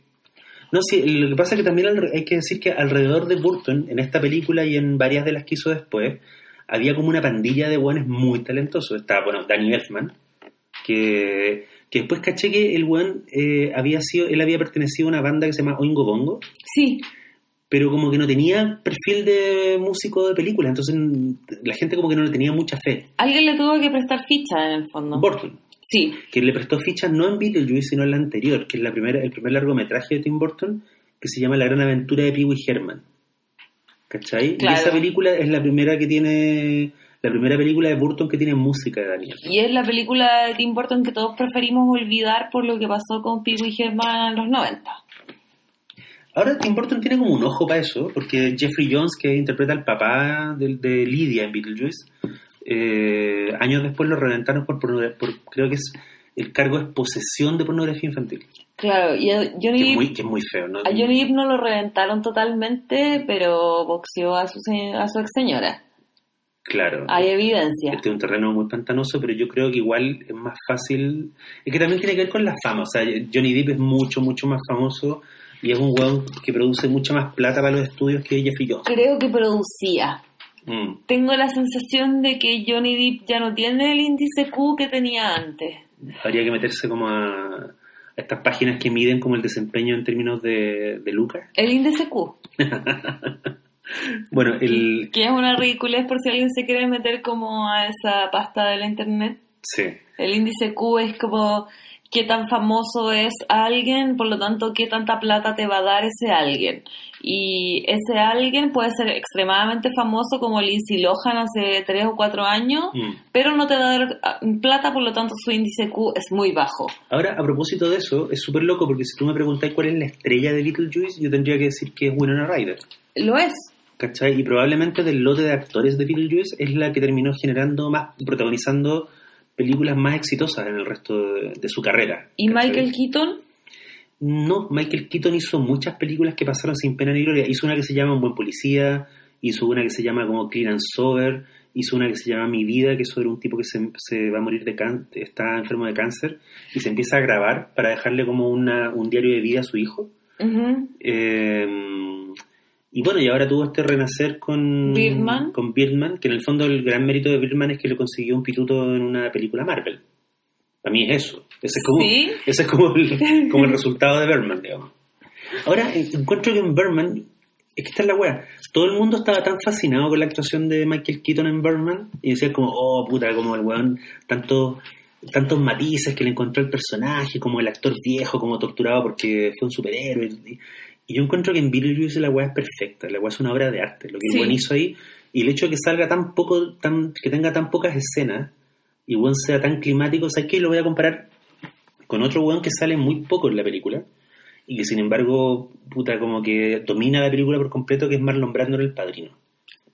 No, sí, lo que pasa es que también hay que decir que alrededor de Burton, en esta película y en varias de las que hizo después, había como una pandilla de buenos muy talentosos. Estaba, bueno, Danny Elfman, que, que después caché que el buen eh, había sido, él había pertenecido a una banda que se llama Oingo Bongo, Sí, pero como que no tenía perfil de músico de película, entonces la gente como que no le tenía mucha fe. alguien le tuvo que prestar ficha en el fondo. Burton, Sí, que le prestó fichas no en Beetlejuice, sino en la anterior, que es la primera, el primer largometraje de Tim Burton, que se llama La gran aventura de Pee Wee Herman. ¿Cachai? Claro. Y esa película es la primera que tiene, la primera película de Burton que tiene música de Daniel. y es la película de Tim Burton que todos preferimos olvidar por lo que pasó con Pee Wee Herman en los 90. Ahora Tim Burton tiene como un ojo para eso, porque Jeffrey Jones, que interpreta al papá de, de Lydia en Beetlejuice, eh, años después lo reventaron por, por, creo que es el cargo es posesión de pornografía infantil, Claro, y a que Johnny es Depp, muy, que es muy feo, ¿no? a Johnny Depp no lo reventaron totalmente, pero boxeó a su, a su ex señora. Claro. Hay evidencia. Este es un terreno muy pantanoso, pero yo creo que igual es más fácil. Es que también tiene que ver con la fama. O sea, Johnny Depp es mucho, mucho más famoso y es un weón que produce mucha más plata para los estudios que Jeffrey Jones. Creo que producía. Mm. Tengo la sensación de que Johnny Depp ya no tiene el índice Q que tenía antes. Habría que meterse como a, a estas páginas que miden como el desempeño en términos de, de lucas. El índice Q, Bueno, el. que es una ridiculez por si alguien se quiere meter como a esa pasta de la internet. Sí. El índice Q es como qué tan famoso es alguien, por lo tanto, qué tanta plata te va a dar ese alguien. Y ese alguien puede ser extremadamente famoso como Lindsay Lohan hace tres o cuatro años, Mm. pero no te va a dar ah, plata, por lo tanto su índice Q es muy bajo. Ahora, a propósito de eso, es súper loco porque si tú me preguntas cuál es la estrella de Beetlejuice, yo tendría que decir que es Winona Ryder. Lo es. ¿Cachai? Y probablemente del lote de actores de Beetlejuice es la que terminó generando más, protagonizando películas más exitosas en el resto de, de su carrera. ¿Y ¿cachai? Michael Keaton? No, Michael Keaton hizo muchas películas que pasaron sin pena ni gloria. Hizo una que se llama Un buen policía, hizo una que se llama como Clean and Sober, hizo una que se llama Mi vida, que es sobre un tipo que se, se va a morir de cáncer, está enfermo de cáncer, y se empieza a grabar para dejarle como una, un diario de vida a su hijo. Eh, y bueno, y ahora tuvo este renacer con Birdman. con Birdman, que en el fondo el gran mérito de Birdman es que le consiguió un pituto en una película Marvel. A mí es eso. Ese es como, ¿Sí? ese es como, el, como el resultado de Birdman, digamos. Ahora, en- encuentro que en Birdman, es que esta es la wea, todo el mundo estaba tan fascinado con la actuación de Michael Keaton en Birdman, y decía como, oh puta, como el weón, tanto, tantos matices que le encontró el personaje, como el actor viejo, como torturado porque fue un superhéroe. Y, y yo encuentro que en Beetlejuice la weá es perfecta, la weá es una obra de arte, lo que Sí. el weón hizo ahí, y el hecho de que salga tan poco, tan, que tenga tan pocas escenas, y weón sea tan climático, ¿sabes qué? Lo voy a comparar con otro weón que sale muy poco en la película, y que sin embargo, puta, como que domina la película por completo, que es Marlon Brando en El Padrino.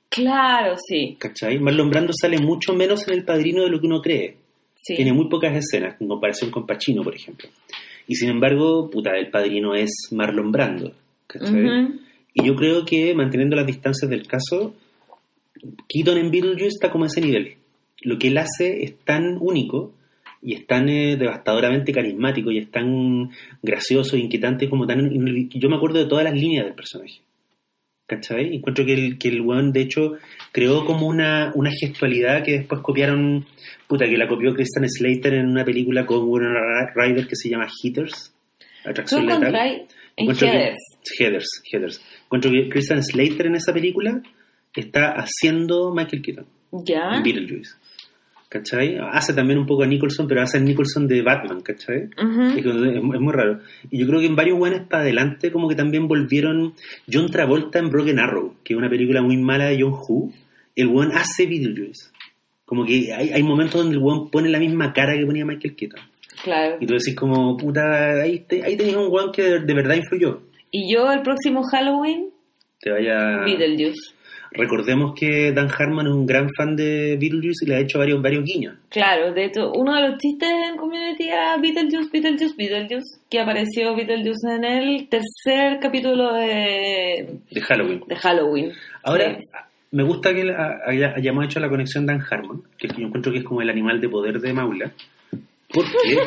Claro, sí. ¿Cachai? Marlon Brando sale mucho menos en El Padrino de lo que uno cree. sí. Tiene muy pocas escenas, en comparación con Pacino, por ejemplo. Y sin embargo, puta, El Padrino es Marlon Brando. ¿Cachai? Y yo creo que, manteniendo las distancias del caso, Keaton en Beetlejuice está como a ese nivel. Lo que él hace es tan único y es tan eh, devastadoramente carismático y es tan gracioso e inquietante como tan... Yo me acuerdo de todas las líneas del personaje. ¿Cachai? Encuentro que el, que el weón, de hecho, creó como una, una gestualidad que después copiaron, puta, que la copió Kristen Slater en una película con Winona Ryder que se llama Hitters. ¿Tú Atracción Letal. en que- Heathers? Encuentro que Christian Slater en esa película está haciendo Michael Keaton ¿Ya? en Beetlejuice. ¿Cachai? Hace también un poco a Nicholson, pero hace a Nicholson de Batman, ¿cachai? Ujú. Es, que es- es muy raro. Y yo creo que en varios buenos para adelante como que también volvieron John Travolta en Broken Arrow, que es una película muy mala de John Woo. El buen hace Beetlejuice. Como que hay, hay momentos donde el buen pone la misma cara que ponía Michael Keaton. Claro. Y tú decís como, puta, ahí, te, ahí un buen que de, de verdad influyó. Y yo el próximo Halloween, Te vaya... Beetlejuice. Recordemos que Dan Harmon es un gran fan de Beetlejuice y le ha hecho varios, varios guiños. Claro, de hecho, uno de los chistes en Community era Beetlejuice, Beetlejuice, Beetlejuice, que apareció Beetlejuice en el tercer capítulo de, De Halloween. de Halloween. Ahora, Sí. me gusta que hayamos hecho la conexión Dan Harmon, que yo encuentro que es como el animal de poder de Maula. ¿Por qué?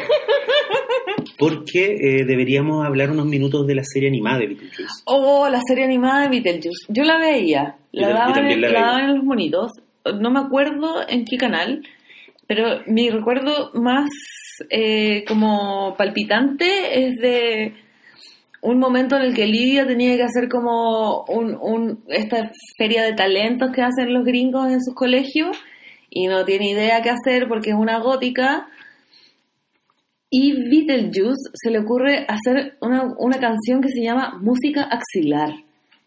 Porque eh, deberíamos hablar unos minutos de la serie animada de Beetlejuice. Oh, la serie animada de Beetlejuice. Yo la veía, la yo daban, la daban en los monitos. No me acuerdo en qué canal, pero mi recuerdo más eh, como palpitante es de un momento en el que Lidia tenía que hacer como un, un- esta feria de talentos que hacen los gringos en sus colegios y no tiene idea qué hacer porque es una gótica. Y Beetlejuice se le ocurre hacer una, una canción que se llama Música Axilar.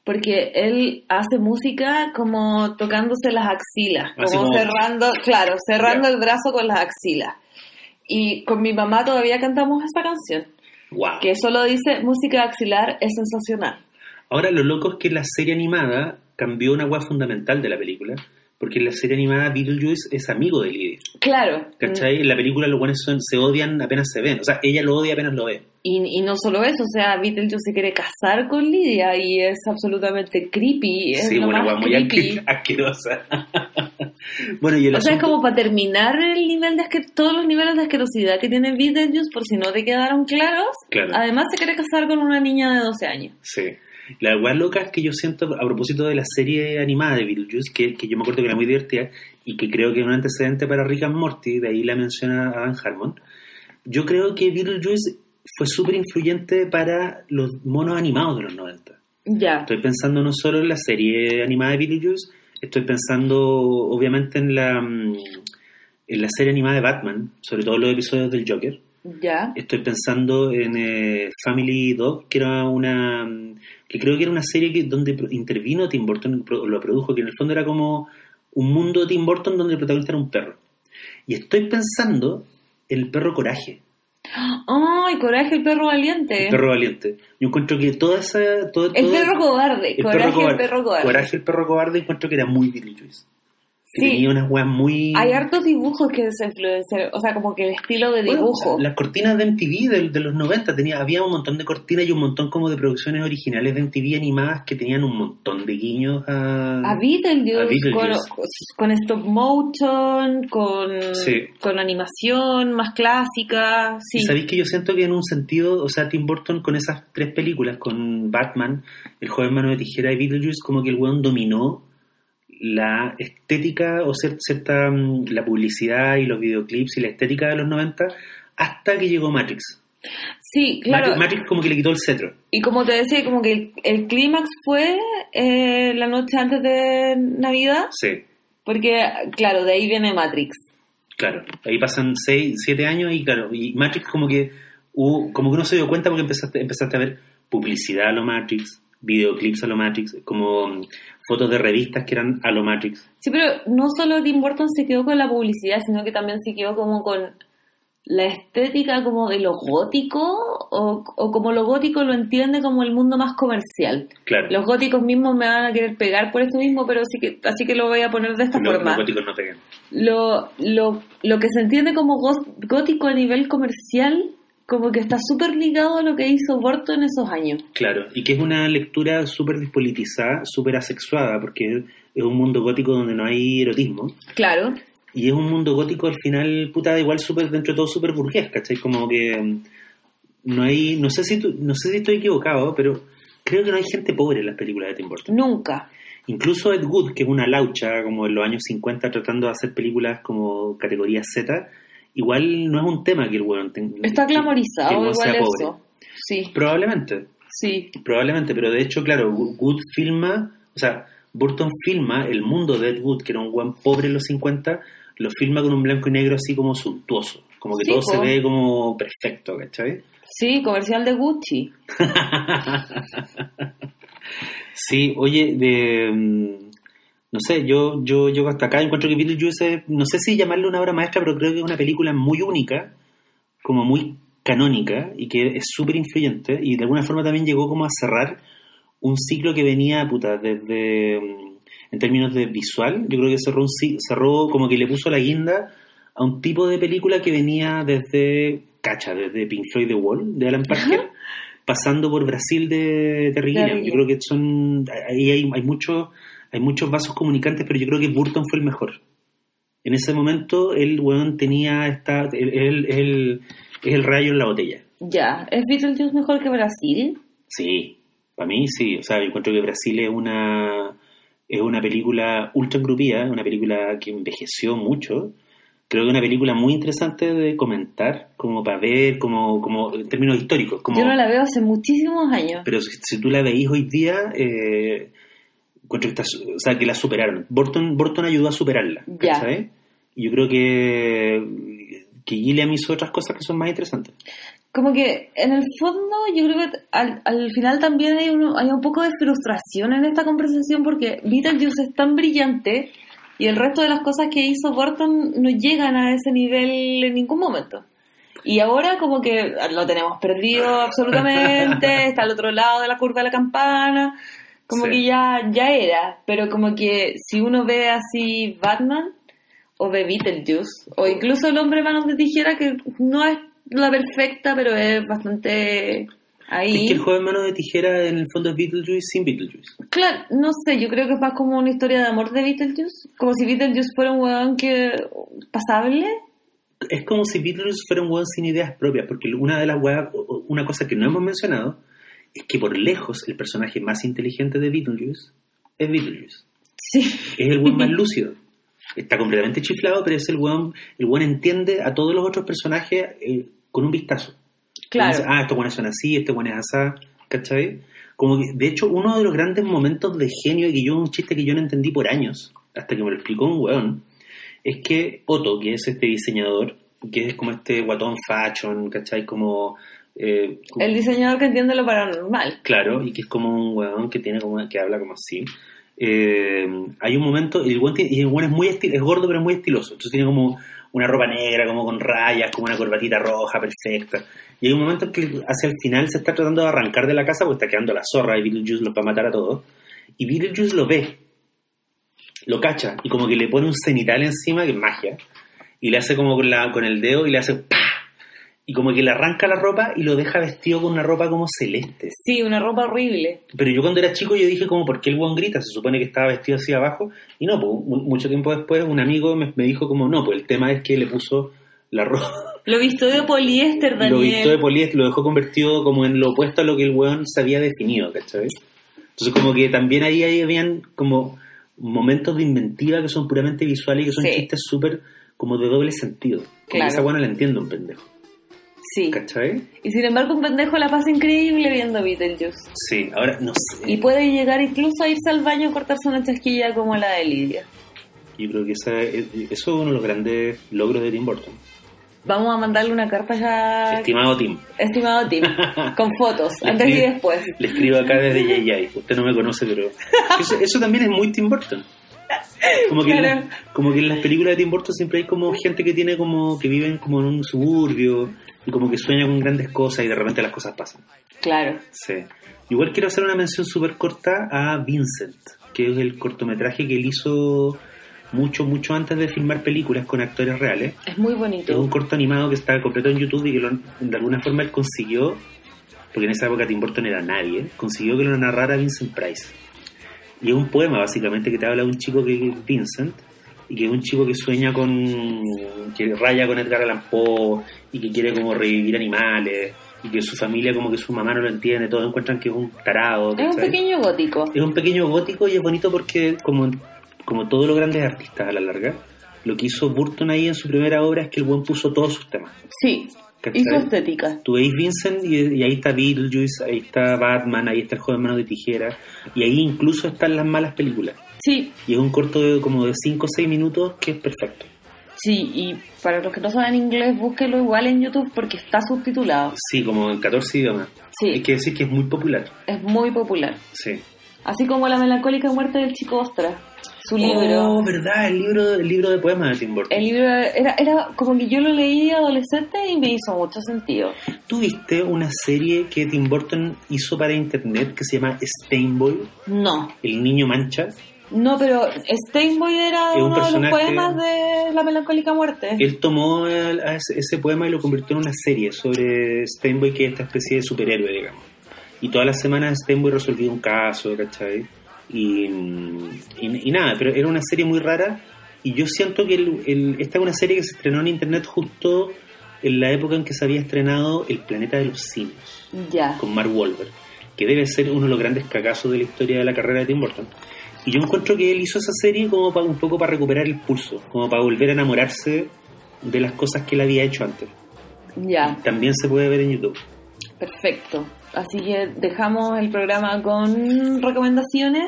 Porque él hace música como tocándose las axilas, como como- cerrando, claro, cerrando el brazo con las axilas. Y con mi mamá todavía cantamos esta canción, ¡Wow! que solo dice música axilar es sensacional. Ahora, lo loco es que la serie animada cambió una hueá fundamental de la película, porque en la serie animada Beetlejuice es amigo de Lidia. Claro. ¿Cachai? En la película los buenos son, se odian apenas se ven. O sea, ella lo odia apenas lo ve. Y, y no solo eso, o sea, Beetlejuice se quiere casar con Lidia y es absolutamente creepy. Es sí, una más muy creepy. asquerosa. bueno, y el O sea, es como para terminar el nivel de asque- todos los niveles de asquerosidad que tiene Beetlejuice, por si no te quedaron claros. Claro. Además, se quiere casar con una niña de 12 años. Sí. La weá loca es que yo siento, a propósito de la serie animada de Beetlejuice, que, que yo me acuerdo que era muy divertida y que creo que es un antecedente para Rick and Morty, de ahí la menciona a Dan Harmon. Yo creo que Beetlejuice fue súper influyente para los monos animados de los 90. Ya. Estoy pensando no solo en la serie animada de Beetlejuice, estoy pensando obviamente en la, mm, en la serie animada de Batman, sobre todo los episodios del Joker. Ya. Estoy pensando en eh, Family Dog, que era una que creo que era una serie que, donde intervino Tim Burton, lo produjo, que en el fondo era como un mundo de Tim Burton donde el protagonista era un perro. Y estoy pensando en el perro Coraje, ¡Ay, coraje el perro valiente! el perro valiente. Yo encuentro que toda esa... Todo, El todo- perro cobarde. el coraje perro el perro cobarde. Coraje el perro cobarde encuentro que era muy Beetlejuice. Que Sí. Tenía unas weas muy... Hay hartos dibujos que se influenciaron, o sea, como que el estilo de Bueno, dibujo. las cortinas de MTV de, de los 90 tenía, había un montón de cortinas y un montón como de producciones originales de MTV animadas que tenían un montón de guiños a... A Beetlejuice, A Beetlejuice. Con, con stop motion, con, Sí. con animación más clásica. Sí. Sabéis que yo siento que en un sentido, o sea, Tim Burton con esas tres películas, con Batman, El joven mano de tijera y Beetlejuice, como que el weón dominó la estética o cier- cierta, mm, la publicidad y los videoclips y la estética de los 90 hasta que llegó Matrix. Sí, claro. Matrix, Matrix como que le quitó el cetro. Y como te decía, como que el, el clímax fue eh, la noche antes de Navidad, Sí. porque, claro, de ahí viene Matrix. Claro, ahí pasan 6, 7 años y claro, y Matrix como que hubo- como que uno se dio cuenta porque empezaste, empezaste a ver publicidad a lo Matrix, videoclips a lo Matrix, como fotos de revistas que eran a lo Matrix. Sí, pero no solo Tim Burton se quedó con la publicidad, sino que también se quedó como con la estética como de lo gótico, o, o como lo gótico lo entiende como el mundo más comercial. Claro, Los góticos mismos me van a querer pegar por esto mismo, pero sí que, así que lo voy a poner de esta los, forma. los góticos no pegan. lo, lo, lo que se entiende como gó- gótico a nivel comercial, como que está súper ligado a lo que hizo Burton en esos años. Claro, y que es una lectura súper despolitizada, súper asexuada, porque es un mundo gótico donde no hay erotismo. Claro. Y es un mundo gótico al final, puta, igual súper, dentro de todo súper burgués, ¿cachai? Como que no hay, no sé si tú- no sé si estoy equivocado, pero creo que no hay gente pobre en las películas de Tim Burton. Nunca. Incluso Ed Wood, que es una laucha como en los años 50 tratando de hacer películas como categoría Z, igual no es un tema que el weón tenga. Está que- que el glamorizado weón igual sea pobre. eso. Sí, Probablemente, sí. probablemente, pero de hecho, claro, Wood filma, o sea, Burton filma el mundo de Ed Wood, que era un buen pobre en los 50, lo filma con un blanco y negro así como suntuoso, como que Sí, todo po. se ve como perfecto, ¿cachai? Sí, comercial de Gucci. Sí, oye, de... No sé, yo, yo, yo hasta acá encuentro que Beetlejuice es, no sé si llamarle una obra maestra, pero creo que es una película muy única, como muy canónica y que es súper influyente y de alguna forma también llegó como a cerrar un ciclo que venía, puta, desde, mm, en términos de visual, yo creo que cerró, un, cerró como que le puso la guinda a un tipo de película que venía desde, cacha, desde Pink Floyd The Wall, de Alan Parker, pasando por Brasil de Terry Yo creo que son, ahí hay, hay, mucho, hay muchos vasos comunicantes, pero yo creo que Burton fue el mejor. En ese momento el weón tenía esta, el, el, el- es el rayo en la botella. Ya, ¿es Beetlejuice mejor que Brasil? Sí, para mí sí. O sea, yo encuentro que Brasil es una, es una película ultra engrupida, una película que envejeció mucho. Creo que es una película muy interesante de comentar, como para ver, como, como en términos históricos. Como, Yo no la veo hace muchísimos años. Pero si, si tú la veís hoy día, eh, encuentro que, está, o sea, que la superaron. Burton, Burton ayudó a superarla. Ya. ¿cachai? Y yo creo que, que Gilliam hizo otras cosas que son más interesantes. Como que en el fondo yo creo que al, al final también hay, uno, hay un poco de frustración en esta conversación porque Beetlejuice es tan brillante y el resto de las cosas que hizo Burton no llegan a ese nivel en ningún momento. Y ahora como que lo tenemos perdido absolutamente, está al otro lado de la curva de la campana, como Sí. que ya, ya era, pero como que si uno ve así Batman o ve Beetlejuice o incluso el hombre manos de tijera que no es la perfecta pero es bastante ahí. Es que el joven mano de tijera en el fondo es Beetlejuice sin Beetlejuice. Claro, no sé, yo creo que es más como una historia de amor de Beetlejuice, como si Beetlejuice fuera un weón que pasable. Es como si Beetlejuice fuera un weón sin ideas propias, porque una de las weas, una cosa que no hemos mencionado, es que por lejos el personaje más inteligente de Beetlejuice es Beetlejuice. Sí. Es el weón más lúcido. Está completamente chiflado, pero es el weón, el weón entiende a todos los otros personajes eh, con un vistazo. Claro. Dice, ah, estos buenos son así, este buen es así, ¿cachai? Como que, de hecho, uno de los grandes momentos de genio, y que yo, un chiste que yo no entendí por años, hasta que me lo explicó un weón, es que Otto, que es este diseñador, que es como este guatón fashion, ¿cachai? Como, eh, como- El diseñador que entiende lo paranormal. claro, y que es como un weón que tiene como, que habla como así. Eh, hay un momento, y el weón, tiene- y el weón es muy es gordo pero es muy estiloso, entonces tiene como una ropa negra, como con rayas, como una corbatita roja perfecta. Y hay un momento en que hacia el final se está tratando de arrancar de la casa porque está quedando la zorra y Beetlejuice los va a matar a todos. Y Beetlejuice lo ve, lo cacha, y como que le pone un cenital encima, que es magia, y le hace como con, la, con el dedo y le hace ¡pah! Y como que le arranca la ropa y lo deja vestido con una ropa como celeste. Sí, una ropa horrible. Pero yo cuando era chico yo dije como, ¿por qué el guan grita? Se supone que estaba vestido así abajo. Y no, pues, mu- mucho tiempo después un amigo me, me dijo como, no, pues el tema es que le puso la ropa, Lo visto de poliéster, lo Daniel. vistió de poliéster, lo dejó convertido como en lo opuesto a lo que el weón se había definido, ¿cachai? Entonces como que también ahí, ahí habían como momentos de inventiva que son puramente visuales y que son Sí. chistes súper como de doble sentido. Claro. Esa buena la entiendo un pendejo, Sí. ¿cachai? Y sin embargo, un pendejo la pasa increíble viendo Beetlejuice. Sí, ahora no sé. Y puede llegar incluso a irse al baño a cortarse una chasquilla como la de Lidia. Yo creo que esa es- eso es uno de los grandes logros de Tim Burton. Vamos a mandarle una carta ya. Estimado Tim. Estimado Tim, con fotos, antes y escribo- después. Le escribo acá desde Yayay. Usted no me conoce, pero. Eso, eso también es muy Tim Burton. Como que, en Claro. las- como que en las películas de Tim Burton siempre hay como gente que tiene como. que viven como en un suburbio y como que sueña con grandes cosas y de repente las cosas pasan. Claro. Sí. Igual quiero hacer una mención súper corta a Vincent, que es el cortometraje que él hizo mucho, mucho antes de filmar películas con actores reales. Es muy Es un bonito. corto animado que está completo en YouTube y que lo- de alguna forma él consiguió, porque en esa época Tim Burton era nadie, consiguió que lo narrara Vincent Price. Y es un poema básicamente que te habla de un chico que es Vincent y que es un chico que sueña con, que raya con Edgar Allan Poe y que quiere como revivir animales y que su familia como que su mamá no lo entiende, todos encuentran que es un tarado. Es un pequeño gótico. Es un pequeño gótico y es bonito porque, como, como todos los grandes artistas a la larga, Lo que hizo Burton ahí en su primera obra es que el buen puso todos sus temas. Sí, ¿cachai? hizo estética. Tú veis Vincent y, y ahí está Beetlejuice, ahí está Batman, ahí está el joven mano de tijera, y ahí incluso están las malas películas. Sí, Y es un corto de como de 5 o 6 minutos que es perfecto. Sí, y para los que no saben inglés, búsquelo igual en YouTube porque está subtitulado. Sí, como en 14 idiomas. Sí. Hay que decir que es muy popular. Es muy popular. Sí. Así como La melancólica muerte del chico Ostra, su libro. Oh, verdad, el libro, el libro de poemas de Tim Burton. El libro era, era como que yo lo leí adolescente y me hizo mucho sentido. ¿Tú viste una serie que Tim Burton hizo para internet que se llama Stainboy, No, el niño mancha? No, pero Steinboy era un uno de los poemas de La melancólica muerte. Él tomó el- ese, poema y lo convirtió en una serie sobre Steinboy, que es esta especie de superhéroe, digamos. Y todas las semanas Steinboy resolvía un caso, ¿cachai? Y, y, y nada, pero era una serie muy rara. Y yo siento que el- el- esta es una serie que se estrenó en internet justo en la época en que se había estrenado El planeta de los simios, Ya. con Mark Wahlberg, que debe ser uno de los grandes cagazos de la historia de la carrera de Tim Burton. Y yo encuentro que él hizo esa serie como para un poco para recuperar el pulso, como para volver a enamorarse de las cosas que él había hecho antes. Ya, También se puede ver en YouTube. perfecto. Así que dejamos el programa con recomendaciones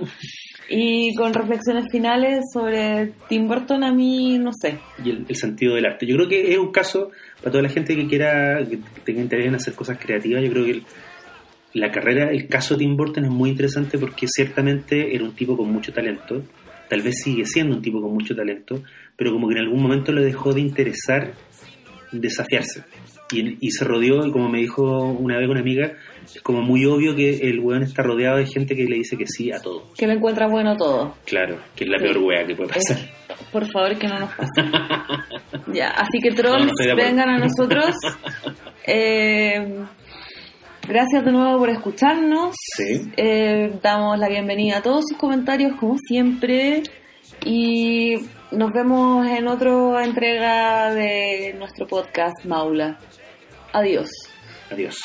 y con reflexiones finales sobre Tim Burton. A mí, no sé. Y el, el sentido del arte. Yo creo que es un caso para toda la gente que quiera, que tenga interés en hacer cosas creativas. Yo creo que el- la carrera, el caso de Tim Burton es muy interesante porque ciertamente era un tipo con mucho talento. Tal vez sigue siendo un tipo con mucho talento, pero como que en algún momento le dejó de interesar desafiarse. Y, y se rodeó, y como me dijo una vez una amiga, es como muy obvio que el weón está rodeado de gente que le dice que sí a todo. Que lo encuentra bueno todo. Claro, que es la Sí. peor wea que puede pasar. Por favor, que no nos pase. ya, así que trolls, No, no vengan a nosotros. Eh, gracias de nuevo por escucharnos. Sí. Eh, damos la bienvenida a todos sus comentarios, como siempre. Y nos vemos en otra entrega de nuestro podcast Maula. Adiós. Adiós.